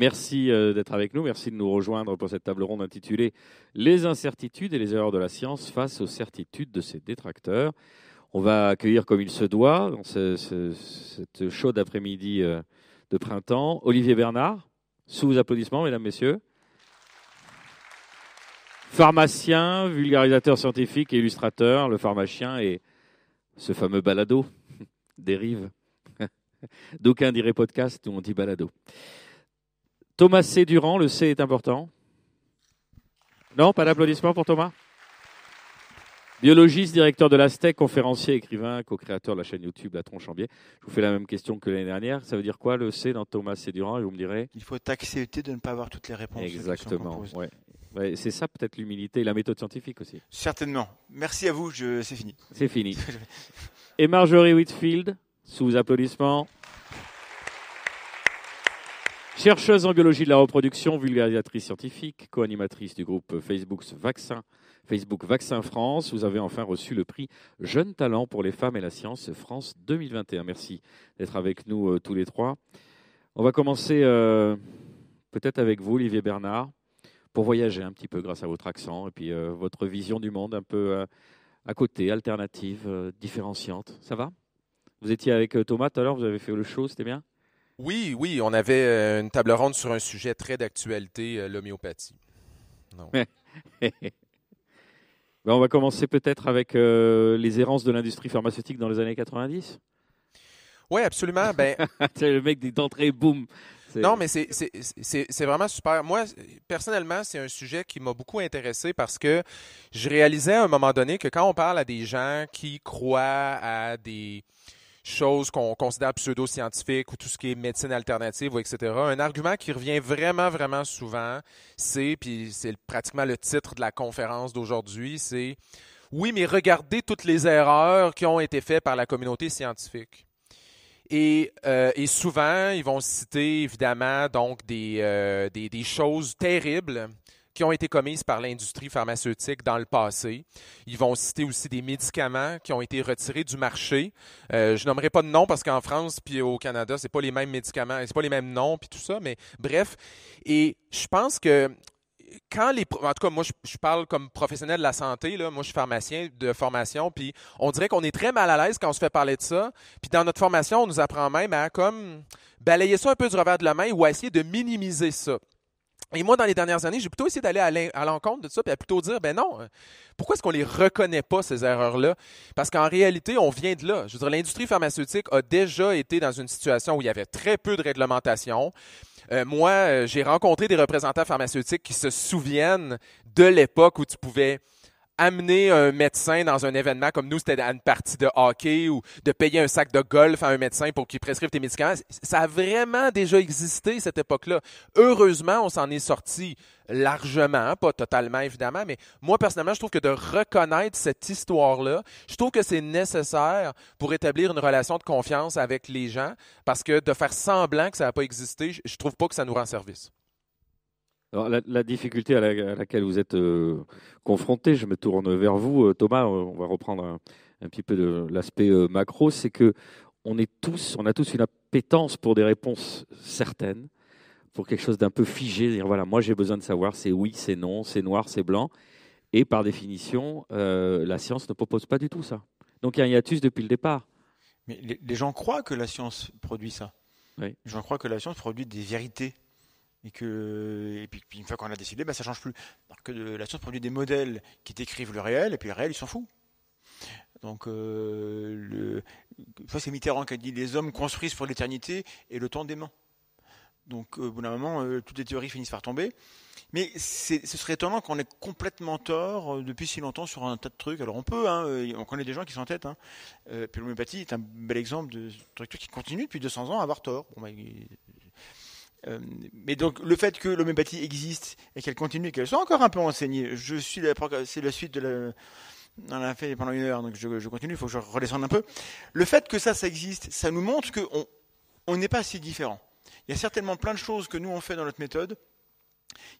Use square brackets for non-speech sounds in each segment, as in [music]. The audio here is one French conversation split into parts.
Merci euh, d'être avec nous. Merci de nous rejoindre pour cette table ronde intitulée Les incertitudes et les erreurs de la science face aux certitudes de ses détracteurs. On va accueillir comme il se doit, dans ce, ce, cette chaude après-midi euh, de printemps, Olivier Bernard, sous applaudissements, mesdames, messieurs. Pharmacien, vulgarisateur scientifique et illustrateur. Le pharmacien est ce fameux balado, [laughs] dérive. [laughs] D'aucuns diraient podcast, nous on dit balado. Thomas C. Durand, le C est important. Non, pas d'applaudissements pour Thomas Biologiste, directeur de l'Astec, conférencier, écrivain, co-créateur de la chaîne YouTube La Tronchambier. Je vous fais la même question que l'année dernière. Ça veut dire quoi le C dans Thomas C. Durand? Et vous me direz? Il faut accepter de ne pas avoir toutes les réponses. Exactement. Ouais. Ouais, c'est ça peut-être l'humilité et la méthode scientifique aussi. Certainement. Merci à vous, je... c'est fini. C'est fini. [laughs] et Marjorie Whitfield, sous applaudissements. Chercheuse en biologie de la reproduction, vulgarisatrice scientifique, co-animatrice du groupe Facebook Vaccin, Facebook Vaccin France. Vous avez enfin reçu le prix Jeune Talent pour les femmes et la science France 2021. Merci d'être avec nous euh, tous les trois. On va commencer euh, peut-être avec vous, Olivier Bernard, pour voyager un petit peu grâce à votre accent et puis euh, votre vision du monde un peu à côté, alternative, différenciante. Ça va? Vous étiez avec Thomas tout à l'heure, vous avez fait le show, c'était bien? Oui, oui, on avait euh, une table ronde sur un sujet très d'actualité, euh, l'homéopathie. [laughs] Ben, on va commencer peut-être avec euh, les errances de l'industrie pharmaceutique dans les années 90. Oui, absolument. Ben, [laughs] C'est le mec des d'entrée, boum. Non, mais c'est vraiment super. Moi, personnellement, c'est un sujet qui m'a beaucoup intéressé parce que je réalisais à un moment donné que quand on parle à des gens qui croient à des choses qu'on considère pseudo-scientifiques ou tout ce qui est médecine alternative, etc., un argument qui revient vraiment, vraiment souvent, c'est, puis c'est pratiquement le titre de la conférence d'aujourd'hui, c'est oui, mais regardez toutes les erreurs qui ont été faites par la communauté scientifique. Et, euh, et souvent, ils vont citer évidemment donc des, euh, choses terribles qui ont été commises par l'industrie pharmaceutique dans le passé. Ils vont citer aussi des médicaments qui ont été retirés du marché. Euh, je nommerai pas de nom parce qu'en France puis au Canada, c'est pas les mêmes médicaments, c'est pas les mêmes noms puis tout ça, mais bref. Et je pense que quand les, en tout cas, moi, je, je parle comme professionnel de la santé, là. Moi, je suis pharmacien de formation, puis on dirait qu'on est très mal à l'aise quand on se fait parler de ça. Puis dans notre formation, on nous apprend même à comme balayer ça un peu du revers de la main ou à essayer de minimiser ça. Et moi, dans les dernières années, j'ai plutôt essayé d'aller à l'en- à l'encontre de ça, puis à plutôt dire, ben non, euh, pourquoi est-ce qu'on les reconnaît pas, ces erreurs-là? Parce qu'en réalité, on vient de là. Je veux dire, l'industrie pharmaceutique a déjà été dans une situation où il y avait très peu de réglementation. Euh, moi, euh, j'ai rencontré des représentants pharmaceutiques qui se souviennent de l'époque où tu pouvais amener un médecin dans un événement comme nous, c'était à une partie de hockey ou de payer un sac de golf à un médecin pour qu'il prescrive tes médicaments. Ça a vraiment déjà existé, cette époque-là. Heureusement, on s'en est sorti largement, pas totalement évidemment, mais moi personnellement, je trouve que de reconnaître cette histoire-là, je trouve que c'est nécessaire pour établir une relation de confiance avec les gens, parce que de faire semblant que ça n'a pas existé, je je trouve pas que ça nous rend service. Alors, la, la difficulté à, la- à laquelle vous êtes euh, confronté, je me tourne vers vous, euh, Thomas. euh, On va reprendre un, un petit peu de l'aspect euh, macro, c'est que on est tous, on a tous une appétence pour des réponses certaines, pour quelque chose d'un peu figé. Dire voilà, moi j'ai besoin de savoir, c'est oui, c'est non, c'est noir, c'est blanc. Et par définition, euh, la science ne propose pas du tout ça. Donc il y a un hiatus depuis le départ. Mais les, les gens croient que la science produit ça. Oui. Les gens croient que la science produit des vérités. Et que et puis, une fois qu'on a décidé, bah, ça change plus. Que la science produit des modèles qui décrivent le réel, et puis le réel, il s'en fout. Donc, euh, le, c'est Mitterrand qui a dit les hommes construisent pour l'éternité et le temps dément. Donc, euh, au bout d'un moment, euh, toutes les théories finissent par tomber. Mais ce serait étonnant qu'on ait complètement tort euh, depuis si longtemps sur un tas de trucs. Alors, on peut, hein, on connaît des gens qui sont en tête. Hein. Euh, puis l'homéopathie est un bel exemple de truc qui continue depuis 200 ans à avoir tort. Bah, euh, mais donc le fait que l'homéopathie existe et qu'elle continue et qu'elle soit encore un peu enseignée, je suis c'est la suite de la. On a fait pendant une heure, donc je, continue. Il faut que je redescende un peu. Le fait que ça, ça existe, ça nous montre que on n'est pas si différent. Il y a certainement plein de choses que nous on fait dans notre méthode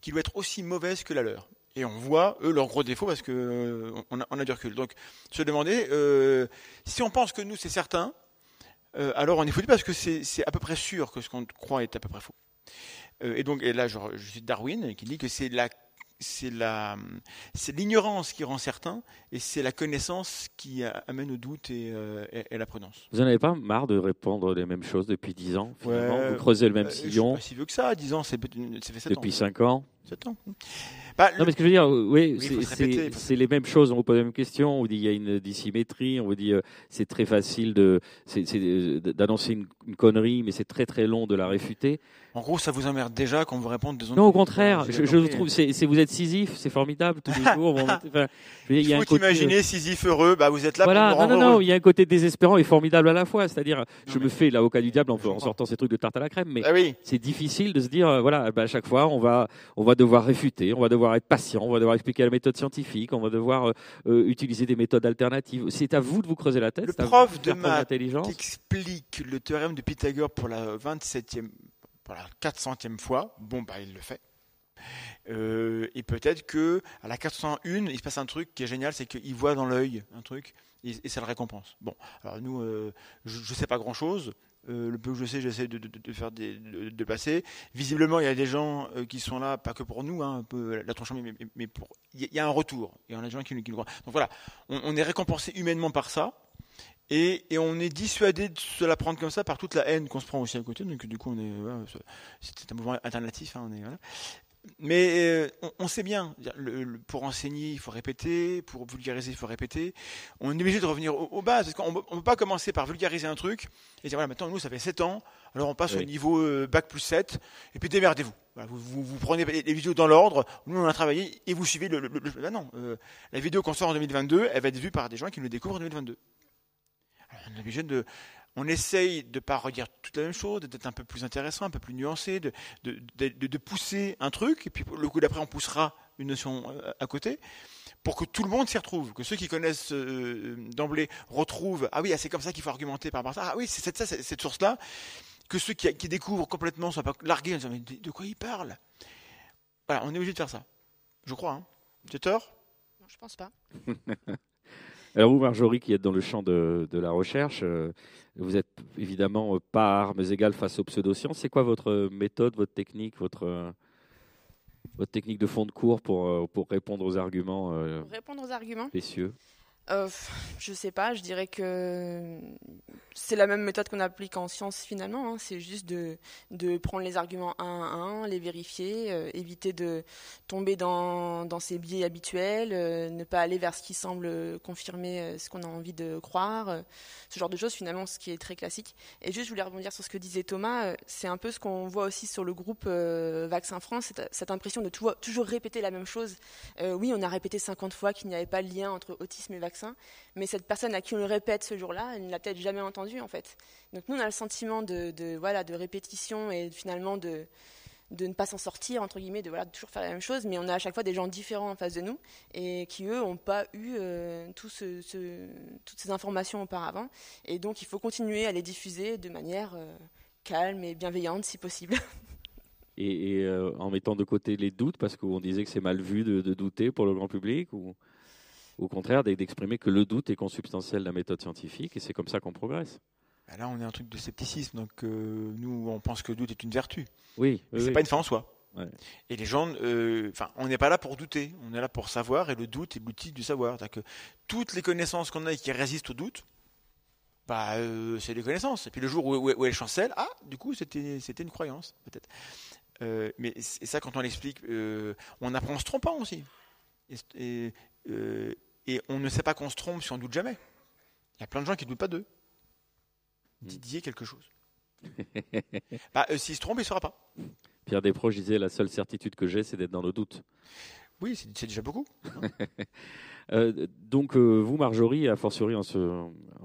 qui doivent être aussi mauvaises que la leur. Et on voit eux leurs gros défauts parce que euh, a, on a du recul. Donc se demander euh, si on pense que nous c'est certain, alors on est foutu parce que c'est à peu près sûr que ce qu'on croit est à peu près faux. Euh, et donc, et là, je, je suis Darwin qui dit que c'est la c'est la, c'est l'ignorance qui rend certain, et c'est la connaissance qui amène au doute et, euh, et, la prudence. Vous n'en avez pas marre de répondre les mêmes choses depuis 10 ans finalement Vous creusez le même euh, sillon. Je suis pas si vieux que ça, 10 ans, c'est, fait 7 ans. Depuis 5 ans 7 ans. Bah, non, mais ce que je veux dire, oui, c'est les mêmes choses. On vous pose la même question. On vous dit il y a une dissymétrie. On vous dit euh, c'est très facile d'annoncer une, une, connerie, mais c'est très très long de la réfuter. En gros, ça vous emmerde déjà quand vous répondez des Non, au contraire. je, je trouve, c'est vous êtes Sisyphe, c'est formidable tous les [laughs] jours. enfin, il y a faut imaginer euh, Sisyphe heureux. Bah, vous êtes là voilà, pour non, non, non, il y a un côté désespérant et formidable à la fois. C'est-à-dire, je me fais l'avocat du diable en, en, sortant ces trucs de tarte à la crème, mais ah oui. c'est difficile de se dire, euh, voilà, bah, à chaque fois, on va, on va devoir réfuter, on va devoir être patient, on va devoir expliquer la méthode scientifique, on va devoir euh, utiliser des méthodes alternatives. C'est à vous de vous creuser la tête. Le prof de maths explique le théorème de Pythagore pour la 27e pour la 400e fois, bon, bah, il le fait. Euh, et peut-être que à la 401, il se passe un truc qui est génial, c'est qu'il voit dans l'œil un truc et, ça le récompense. Bon, alors nous, euh, je ne sais pas grand-chose. Euh, le peu que je sais, j'essaie de, faire de, passer. Visiblement, il y a des gens qui sont là, pas que pour nous, hein, un peu la tronche, mais, mais, pour. Il y a un retour. Il y en a des gens qui, nous croient. Donc voilà, on est récompensé humainement par ça. Et, on est dissuadé de se la prendre comme ça par toute la haine qu'on se prend aussi à côté. Donc du coup, on est, c'est un mouvement alternatif. Hein, on est, Mais euh, on, sait bien, pour enseigner, il faut répéter, pour vulgariser, il faut répéter. On est obligé de revenir aux, bases. On ne peut pas commencer par vulgariser un truc et dire voilà, maintenant, nous, ça fait 7 ans, alors on passe au niveau euh, bac plus 7, et puis démerdez-vous. vous, vous, prenez les vidéos dans l'ordre, nous, on a travaillé, et vous suivez le. le, non, euh, la vidéo qu'on sort en 2022, elle va être vue par des gens qui nous découvrent en 2022 on de, essaye de ne pas redire toute la même chose, d'être un peu plus intéressant, un peu plus nuancé, de, de, pousser un truc, et puis le coup d'après, on poussera une notion euh, à côté, pour que tout le monde s'y retrouve, que ceux qui connaissent euh, d'emblée retrouvent, ah oui, ah, c'est comme ça qu'il faut argumenter par rapport à ça, ah oui, c'est cette, cette source-là, que ceux qui, découvrent complètement soient pas largués en disant, mais de, quoi ils parlent Voilà, on est obligé de faire ça. Je crois, hein. J'ai tort? Non, je pense pas. [laughs] Alors vous, Marjorie, qui êtes dans le champ de, la recherche, euh, vous êtes évidemment pas à armes égales face aux pseudosciences. C'est quoi votre méthode, votre technique, votre, votre technique de fond de cours pour, euh, pour répondre aux arguments euh, Répondre aux arguments euh, je sais pas, je dirais que c'est la même méthode qu'on applique en science finalement. Hein. C'est juste de, prendre les arguments un à un, les vérifier, euh, éviter de tomber dans, dans ses biais habituels, euh, ne pas aller vers ce qui semble confirmer euh, ce qu'on a envie de croire, ce genre de choses finalement, ce qui est très classique. Et juste, je voulais rebondir sur ce que disait Thomas, c'est un peu ce qu'on voit aussi sur le groupe Vaccin France, cette, cette impression de toujours répéter la même chose. oui, on a répété 50 fois qu'il n'y avait pas de lien entre autisme et vaccin mais cette personne à qui on le répète ce jour-là, elle ne l'a peut-être jamais entendu en fait. Donc nous, on a le sentiment de, voilà, de répétition et finalement de, de ne pas s'en sortir, entre guillemets, de, voilà, toujours faire la même chose, mais on a à chaque fois des gens différents en face de nous et qui, eux, n'ont pas eu euh, toutes ces informations auparavant. Et donc, il faut continuer à les diffuser de manière euh, calme et bienveillante, si possible. [laughs] Et, euh, en mettant de côté les doutes, parce qu'on disait que c'est mal vu de, de, douter pour le grand public ou au contraire d'exprimer que le doute est consubstantiel de la méthode scientifique et c'est comme ça qu'on progresse. Bah là, on est un truc de scepticisme, donc euh, nous, on pense que le doute est une vertu. Oui. Mais c'est pas une fin en soi. Et les gens, euh, enfin, on n'est pas là pour douter, on est là pour savoir, et le doute est l'outil du savoir. Que toutes les connaissances qu'on a et qui résistent au doute, bah, euh, c'est des connaissances. Et puis le jour où, où, elles chancellent, ah, du coup, c'était une croyance, peut-être. mais et ça, quand on l'explique, on apprend en se trompant aussi. Et, et, et on ne sait pas qu'on se trompe si on doute jamais. Il y a plein de gens qui ne doutent pas d'eux. Hmm. Didier quelque chose. [laughs] bah, euh, S'il se trompe, il ne saura pas. Pierre Desproges disait la seule certitude que j'ai, c'est d'être dans le doute. Oui, c'est déjà beaucoup. [laughs] Euh, donc, euh, vous, Marjorie, a fortiori en se,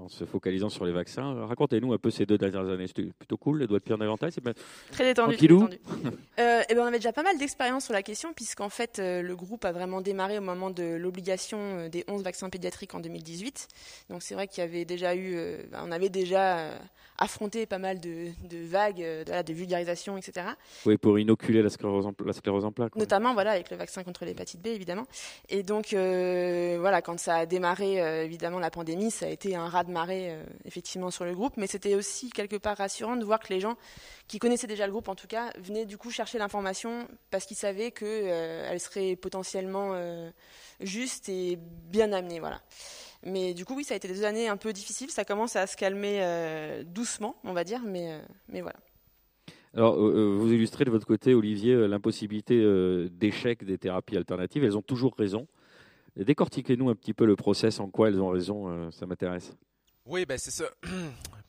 en se focalisant sur les vaccins, racontez-nous un peu ces deux dernières années. C'était plutôt cool, les doigts de Pierre davantage c'est Très détendu. Très détendu. [laughs] euh, et eh ben, on avait déjà pas mal d'expérience sur la question, puisqu'en fait, euh, le groupe a vraiment démarré au moment de l'obligation des 11 vaccins pédiatriques en 2018. Donc, c'est vrai qu'il y avait déjà eu, on avait déjà affronté pas mal de, vagues de, de, vulgarisation, etc. Oui, pour inoculer la sclérose en, la sclérose en plaques. Notamment, voilà, avec le vaccin contre l'hépatite B, évidemment. Et donc, voilà, quand ça a démarré, évidemment, la pandémie, ça a été un raz de marée, effectivement, sur le groupe. Mais c'était aussi quelque part rassurant de voir que les gens qui connaissaient déjà le groupe, en tout cas, venaient du coup chercher l'information parce qu'ils savaient qu'elle serait potentiellement juste et bien amenée, voilà. Mais du coup, oui, ça a été des années un peu difficiles. Ça commence à se calmer euh, doucement, on va dire, mais, euh, mais voilà. Alors, euh, vous illustrez de votre côté, Olivier, l'impossibilité d'échec des thérapies alternatives. Elles ont toujours raison. Décortiquez-nous un petit peu le process, en quoi elles ont raison, ça m'intéresse. Oui, ben c'est ça. [clears throat]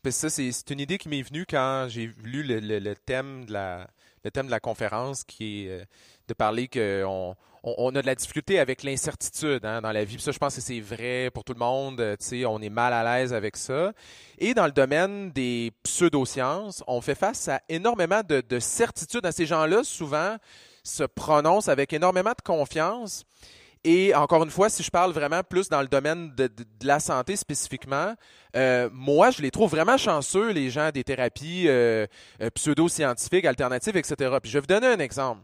Ben, ça c'est une idée qui m'est venue quand j'ai lu le, thème de la, conférence, qui est de parler qu'on on, a de la difficulté avec l'incertitude hein, dans la vie. ça, je pense que c'est vrai pour tout le monde. On est mal à l'aise avec ça. Et dans le domaine des pseudosciences, on fait face à énormément de, de certitudes. Ces gens-là, souvent, se prononcent avec énormément de confiance. Et encore une fois, si je parle vraiment plus dans le domaine de, la santé spécifiquement, euh, moi, je les trouve vraiment chanceux, les gens des thérapies euh, euh, pseudo-scientifiques, alternatives, etc. Puis je vais vous donner un exemple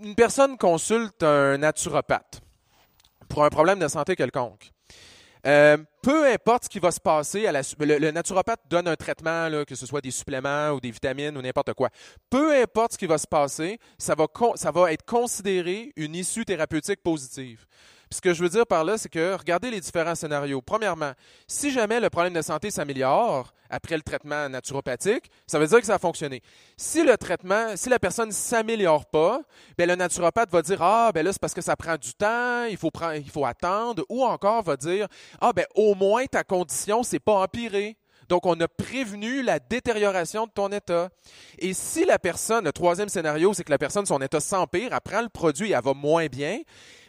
une personne consulte un naturopathe pour un problème de santé quelconque. Euh, peu importe ce qui va se passer, le, naturopathe donne un traitement, que ce soit des suppléments ou des vitamines ou n'importe quoi. Peu importe ce qui va se passer, ça va, ça va être considéré une issue thérapeutique positive ce que je veux dire par là, c'est que regardez les différents scénarios. Premièrement, si jamais le problème de santé s'améliore après le traitement naturopathique, ça veut dire que ça a fonctionné. Si le traitement, si la personne ne s'améliore pas, ben le naturopathe va dire ah ben là c'est parce que ça prend du temps, il faut attendre, ou encore va dire ah ben au moins ta condition s'est pas empirée. Donc, on a prévenu la détérioration de ton état. Et si la personne, le troisième scénario, c'est que la personne, son état s'empire, elle prend le produit et elle va moins bien,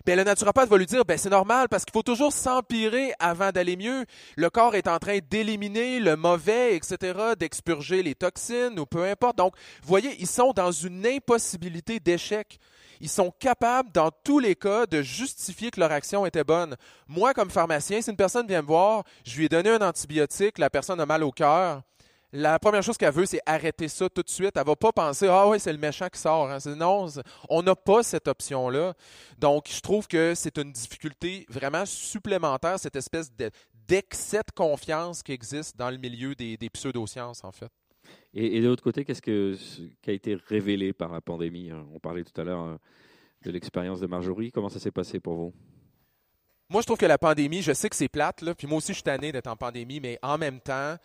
ben, le naturopathe va lui dire, ben, c'est normal parce qu'il faut toujours s'empirer avant d'aller mieux. Le corps est en train d'éliminer le mauvais, etc., d'expurger les toxines ou peu importe. Donc, vous voyez, ils sont dans une impossibilité d'échec. Ils sont capables, dans tous les cas, de justifier que leur action était bonne. Moi, comme pharmacien, si une personne vient me voir, je lui ai donné un antibiotique, la personne a mal au cœur, la première chose qu'elle veut, c'est arrêter ça tout de suite. Elle ne va pas penser Ah oui, c'est le méchant qui sort. Hein. Non, on n'a pas cette option-là. Donc, je trouve que c'est une difficulté vraiment supplémentaire, cette espèce d'excès de confiance qui existe dans le milieu des, pseudosciences, en fait. Et, de l'autre côté, qu'est-ce qui a été révélé par la pandémie On parlait tout à l'heure euh, de l'expérience de Marjorie. Comment ça s'est passé pour vous? Moi, je trouve que la pandémie, je sais que c'est plate, là, puis moi aussi, je suis tanné d'être en pandémie, mais en même temps,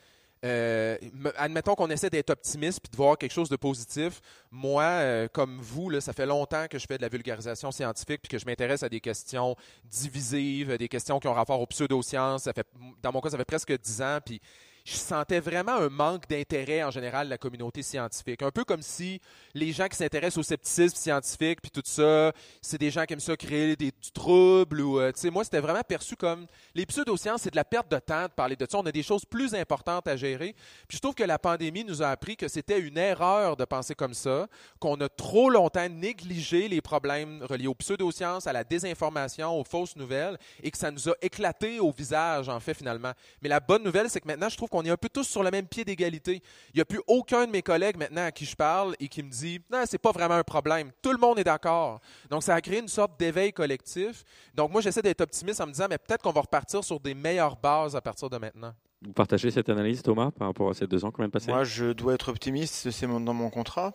euh, admettons qu'on essaie d'être optimiste puis de voir quelque chose de positif. Moi, euh, comme vous, là, ça fait longtemps que je fais de la vulgarisation scientifique puis que je m'intéresse à des questions divisives, des questions qui ont rapport aux pseudosciences. Ça fait, dans mon cas, ça fait presque dix ans. Puis je sentais vraiment un manque d'intérêt en général de la communauté scientifique. Un peu comme si les gens qui s'intéressent au scepticisme scientifique puis tout ça, c'est des gens qui aiment ça créer des, du trouble ou euh, moi c'était vraiment perçu comme les pseudosciences c'est de la perte de temps de parler de ça, on a des choses plus importantes à gérer. Puis je trouve que la pandémie nous a appris que c'était une erreur de penser comme ça, qu'on a trop longtemps négligé les problèmes reliés aux pseudosciences, à la désinformation, aux fausses nouvelles et que ça nous a éclaté au visage en fait finalement. Mais la bonne nouvelle c'est que maintenant je trouve qu'on est un peu tous sur le même pied d'égalité. Il n'y a plus aucun de mes collègues maintenant à qui je parle et qui me dit non, c'est pas vraiment un problème. Tout le monde est d'accord. Donc ça a créé une sorte d'éveil collectif. Donc moi j'essaie d'être optimiste en me disant mais peut-être qu'on va repartir sur des meilleures bases à partir de maintenant. Vous partagez cette analyse, Thomas, par rapport à ces deux ans qu'on vient de passer? Moi, je dois être optimiste, c'est dans mon contrat.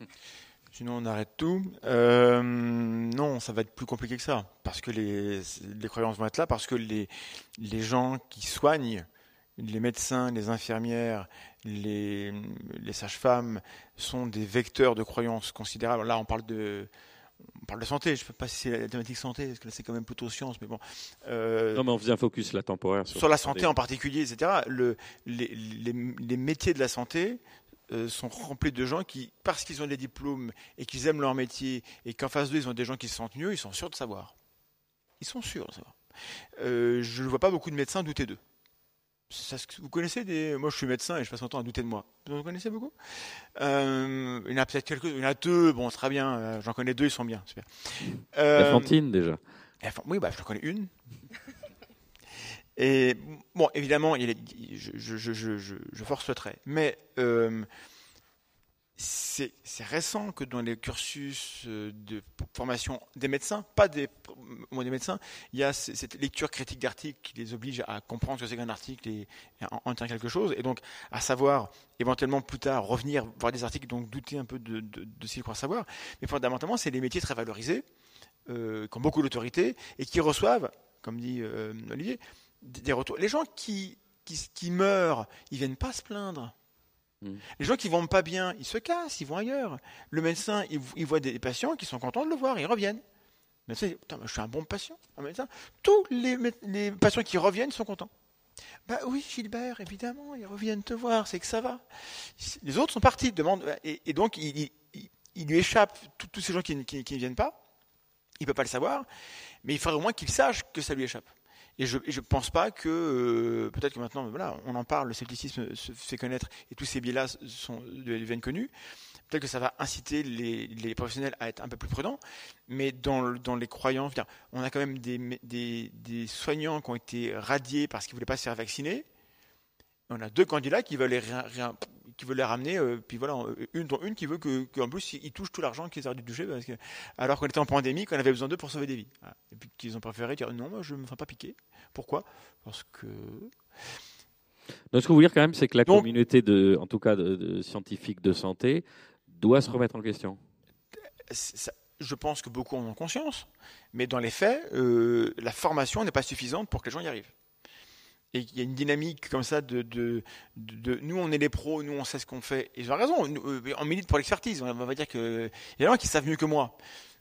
[laughs] Sinon, on arrête tout. Euh, non, ça va être plus compliqué que ça. Parce que les, les croyances vont être là, parce que les, les gens qui soignent les médecins, les infirmières, les, sages-femmes sont des vecteurs de croyances considérables. Là, on parle de, on parle de santé. Je ne sais pas si c'est la thématique santé, parce que là, c'est quand même plutôt science, mais bon. Euh, non, mais on faisait un focus là temporaire sur, la santé, en particulier, etc. Le, les, métiers de la santé euh, sont remplis de gens qui, parce qu'ils ont des diplômes et qu'ils aiment leur métier et qu'en face d'eux, ils ont des gens qui se sentent mieux, ils sont sûrs de savoir. Ils sont sûrs de savoir. Euh, je ne vois pas beaucoup de médecins douter d'eux vous connaissez des. Moi, je suis médecin et je passe mon temps à douter de moi. Vous en connaissez beaucoup? Euh, Il y en a peut-être quelques. Il y en a deux. Bon, très bien. Euh, j'en connais deux. Ils sont bien. Super. Euh, Fantine déjà. Oui, bah, je connais une. Et bon, évidemment, il est- je, je- je- je- je- je force le trait, mais euh, c'est récent que dans les cursus euh, de formation des médecins, pas des, moi, des médecins, il y a cette lecture critique d'articles qui les oblige à comprendre ce que c'est qu'un article et, et en, en quelque chose, et donc à savoir éventuellement plus tard revenir voir des articles, donc douter un peu de, de, de ce qu'ils croient savoir. Mais fondamentalement, c'est des métiers très valorisés, euh, qui ont beaucoup d'autorité et qui reçoivent, comme dit euh, Olivier, des retours. Les gens qui, qui, qui meurent, ils viennent pas se plaindre. Mm. Les gens qui vont pas bien, ils se cassent, ils vont ailleurs. Le médecin, il, voit des patients qui sont contents de le voir, ils reviennent. Le médecin je suis un bon patient. Un médecin. Tous les, patients qui reviennent sont contents. Bah oui, Gilbert, évidemment, ils reviennent te voir, c'est que ça va. Les autres sont partis, demandent, et, et donc il, lui échappe tous- ces gens qui, ne viennent pas. Il peut pas le savoir, mais il faudrait au moins qu'il sache que ça lui échappe. Et je ne pense pas que, euh, peut-être que maintenant, on en parle, le scepticisme se fait connaître et tous ces biais-là deviennent connus. Peut-être que ça va inciter les, professionnels à être un peu plus prudents, mais dans, le- dans les croyances, on a quand même des, des soignants qui ont été radiés parce qu'ils ne voulaient pas se faire vacciner. On a deux candidats qui veulent les, rien- rien- qui veulent les ramener, euh, puis voilà, euh, une dont une qui veut que, qu'en plus ils touchent tout l'argent qu'ils auraient dû toucher, parce que, alors qu'on était en pandémie, qu'on avait besoin d'eux pour sauver des vies. Voilà. Et puis qu'ils ont préféré dire non, moi je ne me ferai pas piquer. Pourquoi? Parce que Donc, ce que vous dire quand même, c'est que la Donc- communauté, de, en tout cas de, de scientifiques de santé, doit se remettre en question. ça- je pense que beaucoup en ont conscience, mais dans les faits, euh, la formation n'est pas suffisante pour que les gens y arrivent. Et il y a une dynamique comme ça de, de, de- de- nous on est les pros, nous on sait ce qu'on fait. Et ont raison, nous, euh, on milite pour l'expertise. On va dire que il y a des gens qui savent mieux que moi,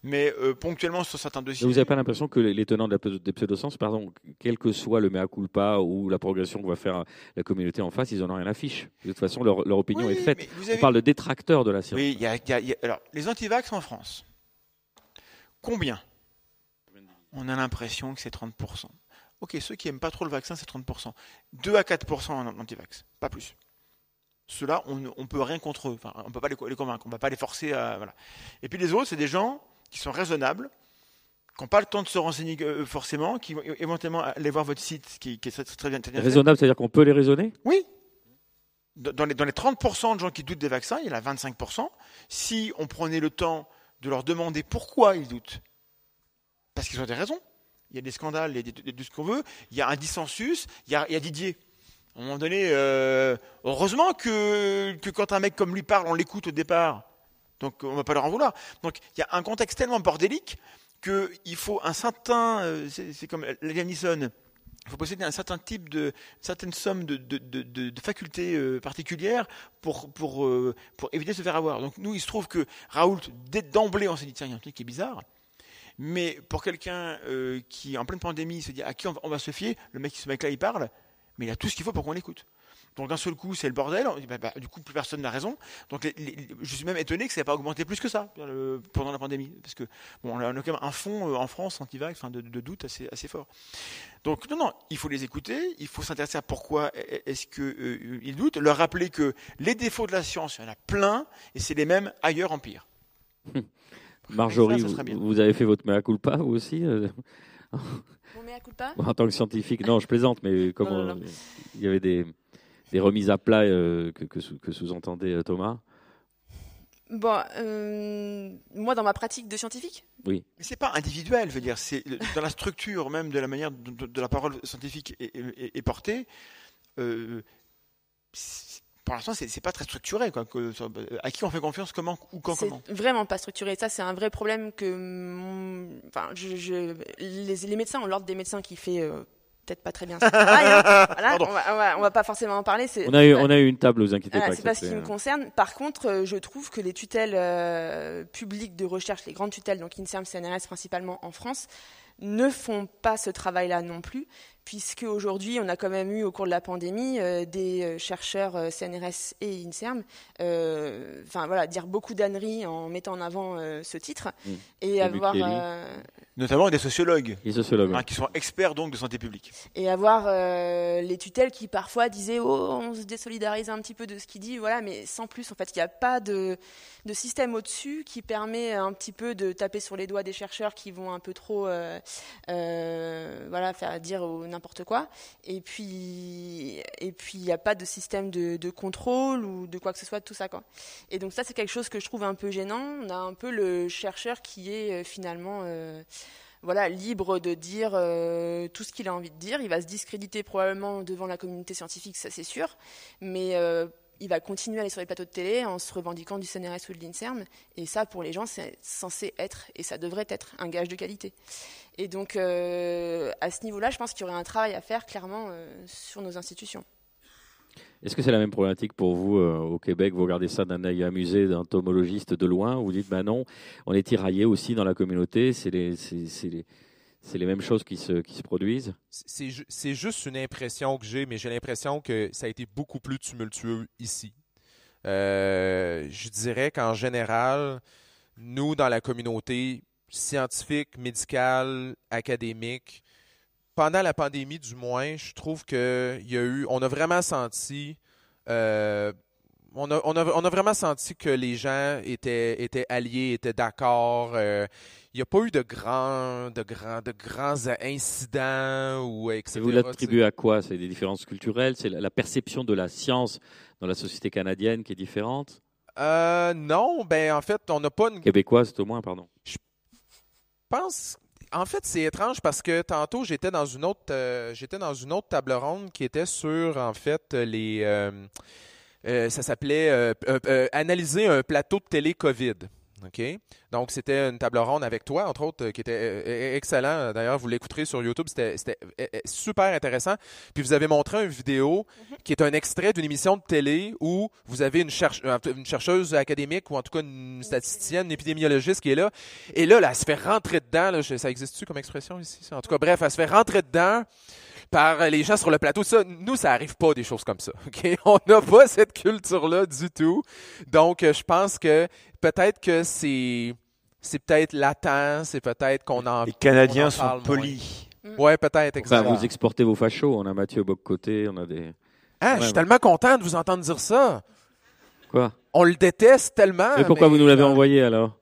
mais euh, ponctuellement sur certains dossiers. vous n'avez pas l'impression que les tenants de la, des pseudosciences, pardon, quel que soit le mea culpa ou la progression que va faire la communauté en face, ils en ont rien à fiche. De toute façon, leur, leur opinion Oui, est faite. On parle de détracteurs de la science. Oui, y a, y a- y a- alors les antivax en France, combien? On a l'impression que c'est 30%. Ok, ceux qui aiment pas trop le vaccin, c'est 30%. 2 à 4% en antivax, pas plus. Ceux-là, on ne peut rien contre eux. Enfin, on peut pas les, co- les convaincre, on va pas les forcer à voilà. Et puis les autres, c'est des gens qui sont raisonnables, qui n'ont pas le temps de se renseigner euh, forcément, qui vont éventuellement aller voir votre site, qui, qui est très, très bien, très bien. Raisonnable, c'est-à-dire qu'on peut les raisonner? Oui. Dans dans les, dans les 30% de gens qui doutent des vaccins, il y en a 25%. Si on prenait le temps de leur demander pourquoi ils doutent, parce qu'ils ont des raisons. Il y a des scandales, il y a de ce qu'on veut. Il y a un dissensus. Il y a, Didier. À un moment donné, euh, heureusement que, quand un mec comme lui parle, on l'écoute au départ. Donc on ne va pas leur en vouloir. Donc il y a un contexte tellement bordélique qu'il faut un certain, euh, c'est comme Neeson, il faut posséder un certain type de, certaines sommes de, de, facultés euh, particulières pour, pour, pour éviter de se faire avoir. Donc nous, il se trouve que Raoult, d'emblée, on s'est dit, tiens, il y a un truc qui est bizarre. Mais pour quelqu'un euh, qui, en pleine pandémie, se dit à qui on va, se fier, le mec, ce mec-là, il parle, mais il a tout ce qu'il faut pour qu'on l'écoute. Donc d'un seul coup, c'est le bordel. Bah, bah, du coup, plus personne n'a raison. Donc je suis même étonné que ça n'ait pas augmenté plus que ça euh, pendant la pandémie, parce que bon, on a quand même un fond euh, en France anti-vax, de, de doute assez, fort. Donc non, non, il faut les écouter. Il faut s'intéresser à pourquoi est-ce que euh, doutent. Leur rappeler que les défauts de la science, il y en a plein, et c'est les mêmes ailleurs en pire. [laughs] [laughs] Marjorie, Ça, ça vous, avez fait votre mea culpa, vous aussi euh, Mon mea culpa? [laughs] En tant que scientifique, non, je plaisante, mais [laughs] comment Non, non, non. il y avait des, des remises à plat euh, que, que, sous- que sous-entendait euh, Thomas? Bon, euh, moi, dans ma pratique de scientifique, Mais c'est pas individuel, je veux dire, c'est dans la structure même de la manière dont de, de la parole scientifique est, est- est portée. euh, pour l'instant, c'est pas très structuré. Quoi, que- à qui on fait confiance, comment ou quand, c'est comment vraiment pas structuré. Ça, c'est un vrai problème que, mon- enfin, je, je- les, les médecins ont l'ordre des médecins qui fait euh, peut-être pas très bien. son travail, hein. [laughs] Voilà, on, va, on, va, on va pas forcément en parler. on a, eu, on a eu une table, vous inquiétez Voilà, pas. c'est pas ce qui me euh, concerne. Par contre, euh, je trouve que les tutelles euh, publiques de recherche, les grandes tutelles, donc INSERM, CNRS principalement en France, ne font pas ce travail-là non plus, puisque aujourd'hui, on a quand même eu au cours de la pandémie euh, des euh, chercheurs euh, CNRS et INSERM, euh, enfin voilà, dire beaucoup d'âneries en mettant en avant euh, ce titre Mm. et avoir euh, Notamment des sociologues, Les sociologues. hein, qui sont experts donc de santé publique. et avoir euh, les tutelles qui parfois disaient oh on se désolidarise un petit peu de ce qu'il dit voilà mais sans plus en fait il n'y a pas de, de système au-dessus qui permet un petit peu de taper sur les doigts des chercheurs qui vont un peu trop euh, euh, voilà faire dire aux n'importe quoi. Et puis, et puis il n'y a pas de système de, contrôle ou de quoi que ce soit de tout ça. Quoi. Et donc ça, c'est quelque chose que je trouve un peu gênant. On a un peu le chercheur qui est finalement voilà, libre de dire euh, tout ce qu'il a envie de dire. Il va se discréditer probablement devant la communauté scientifique, ça c'est sûr, mais euh, il va continuer à aller sur les plateaux de télé en se revendiquant du CNRS ou de l'INSERM. Et ça, pour les gens, c'est censé être, et ça devrait être, un gage de qualité. Et donc, euh, à ce niveau-là, je pense qu'il y aurait un travail à faire clairement sur nos institutions. Est-ce que c'est la même problématique pour vous euh, au Québec? Vous regardez ça d'un œil amusé d'entomologiste de loin, vous dites, ben non, on est tiraillé aussi dans la communauté, c'est les, les, mêmes choses qui se, qui se produisent C'est juste une impression que j'ai, mais j'ai l'impression que ça a été beaucoup plus tumultueux ici. Euh, je dirais qu'en général, nous, dans la communauté scientifique, médicale, académique, pendant la pandémie, du moins, je trouve qu'il y a eu, on a vraiment senti, euh, on, a, on, a, on, a, vraiment senti que les gens étaient, étaient alliés, étaient d'accord. Euh, il n'y a pas eu de grands, de grands, de grands incidents ou etc. Et vous l'attribuez à quoi? C'est des différences culturelles? C'est la perception de la science dans la société canadienne qui est différente? Euh, Non, ben en fait, on n'a pas une québécoise au moins, pardon. Je pense en fait, c'est étrange parce que tantôt j'étais dans une autre euh, j'étais dans une autre table ronde qui était sur en fait les euh, ça s'appelait analyser un plateau de télé Covid. OK? Donc, c'était une table ronde avec toi, entre autres, qui était euh, euh, excellent. D'ailleurs, vous l'écouterez sur YouTube, c'était euh, super intéressant. Puis, vous avez montré une vidéo mhm. qui est un extrait d'une émission de télé où vous avez une, une, chercheuse académique ou en tout cas une statisticienne, une épidémiologiste qui est là. Et là, là elle se fait rentrer dedans. Là, ça existe-tu comme expression ici? En tout cas, bref, elle se fait rentrer dedans par les gens sur le plateau. Ça, nous, ça arrive pas des choses comme ça. [laughs] Ok, On n'a pas cette culture-là du tout. Donc, je pense que peut-être que c'est c'est peut-être latent, c'est peut-être qu'on en Les Canadiens sont polis. Mm. Ouais, peut-être, exactement. vous exportez vos fachos. On a Mathieu Bock-Côté, on a des. Ah, je suis tellement content de vous entendre dire ça. Quoi? On le déteste tellement. Mais pourquoi vous nous l'avez envoyé alors?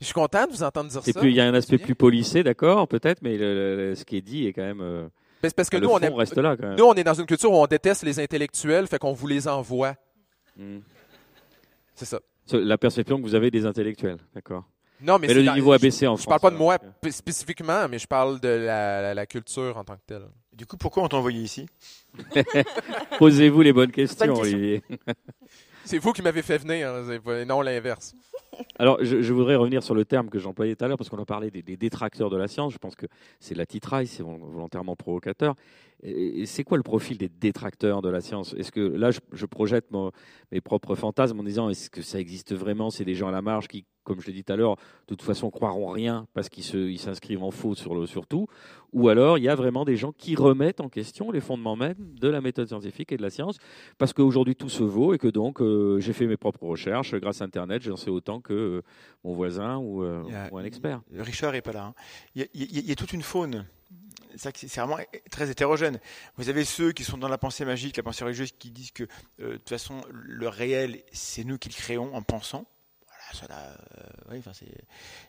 Je suis content de vous entendre dire ça. Et puis il y a un aspect plus policé, d'accord, peut-être, mais ce qui est dit est quand même. Euh, parce que nous, on est, reste là, quand même. nous, on est dans une culture où on déteste les intellectuels, fait qu'on vous les envoie. Hmm. C'est ça. La perception que vous avez des intellectuels, d'accord. Non, mais, le niveau a baissé en France. Je parle pas de moi spécifiquement, mais je parle de la, culture en tant que telle. Du coup, pourquoi on t'a envoyé ici? [laughs] Posez-vous les bonnes questions, Olivier. C'est vous qui m'avez fait venir, hein, non l'inverse. Alors, je, voudrais revenir sur le terme que j'employais tout à l'heure, parce qu'on a parlé des, détracteurs de la science. Je pense que c'est la titraille, c'est volontairement provocateur. C'est quoi le profil des détracteurs de la science? Est-ce que là, je, projette mes propres fantasmes en disant est-ce que ça existe vraiment? C'est des gens à la marge qui comme je l'ai dit tout à l'heure, de toute façon, croiront rien parce qu'ils s'inscrivent en faux sur tout. Ou alors, il y a vraiment des gens qui remettent en question les fondements même de la méthode scientifique et de la science, parce qu'aujourd'hui, tout se vaut et que donc, euh, j'ai fait mes propres recherches. Grâce à Internet, j'en sais autant que euh, mon voisin euh, ou, un expert. Richard n'est pas là. Hein. Il, y a, toute une faune c'est vraiment très hétérogène. Vous avez ceux qui sont dans la pensée magique, la pensée religieuse, qui disent que de toute façon, le réel, c'est nous qui le créons en pensant. Euh,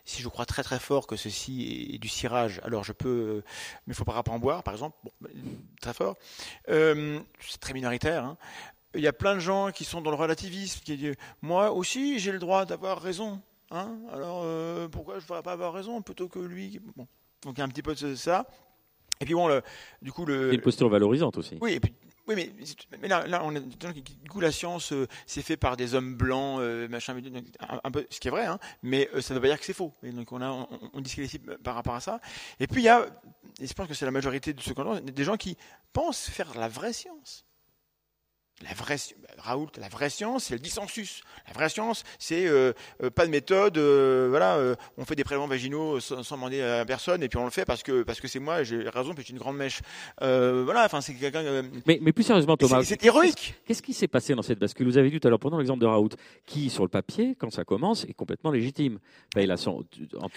si je crois très très fort que ceci est, du cirage, alors je peux, euh, mais il faut pas en boire, par exemple, très fort. Euh, c'est très minoritaire. Hein. Il y a plein de gens qui sont dans le relativisme, qui disent moi aussi j'ai le droit d'avoir raison. Hein. alors pourquoi je ne devrais pas avoir raison plutôt que lui? Bon. Donc il y a un petit peu de ça. Et puis bon, le, du coup le. une posture valorisante aussi. Oui, et puis oui, mais, là, là, on est, du coup, la science, euh, c'est fait par des hommes blancs, euh, machin, un, peu, ce qui est vrai, hein, mais euh, ça ne veut pas dire que c'est faux. Et donc, on, a, on, on disqualifie par rapport à ça. Et puis, il y a, et je pense que c'est la majorité de ceux qu'on des gens qui pensent faire la vraie science. La vraie, Raoult, la vraie science, c'est le dissensus. La vraie science, c'est euh, euh, pas de méthode. Euh, voilà, on fait des prélèvements vaginaux sans, demander à personne, et puis on le fait parce que parce que c'est moi, j'ai raison, puis j'ai une grande mèche. voilà, enfin c'est quelqu'un. mais, mais plus sérieusement, Thomas, c'est héroïque. Qu'est-ce qui s'est passé dans cette bascule Vous avez vu tout à l'heure, prenons l'exemple de Raoult, qui sur le papier, quand ça commence, est complètement légitime. Ben, il a sans,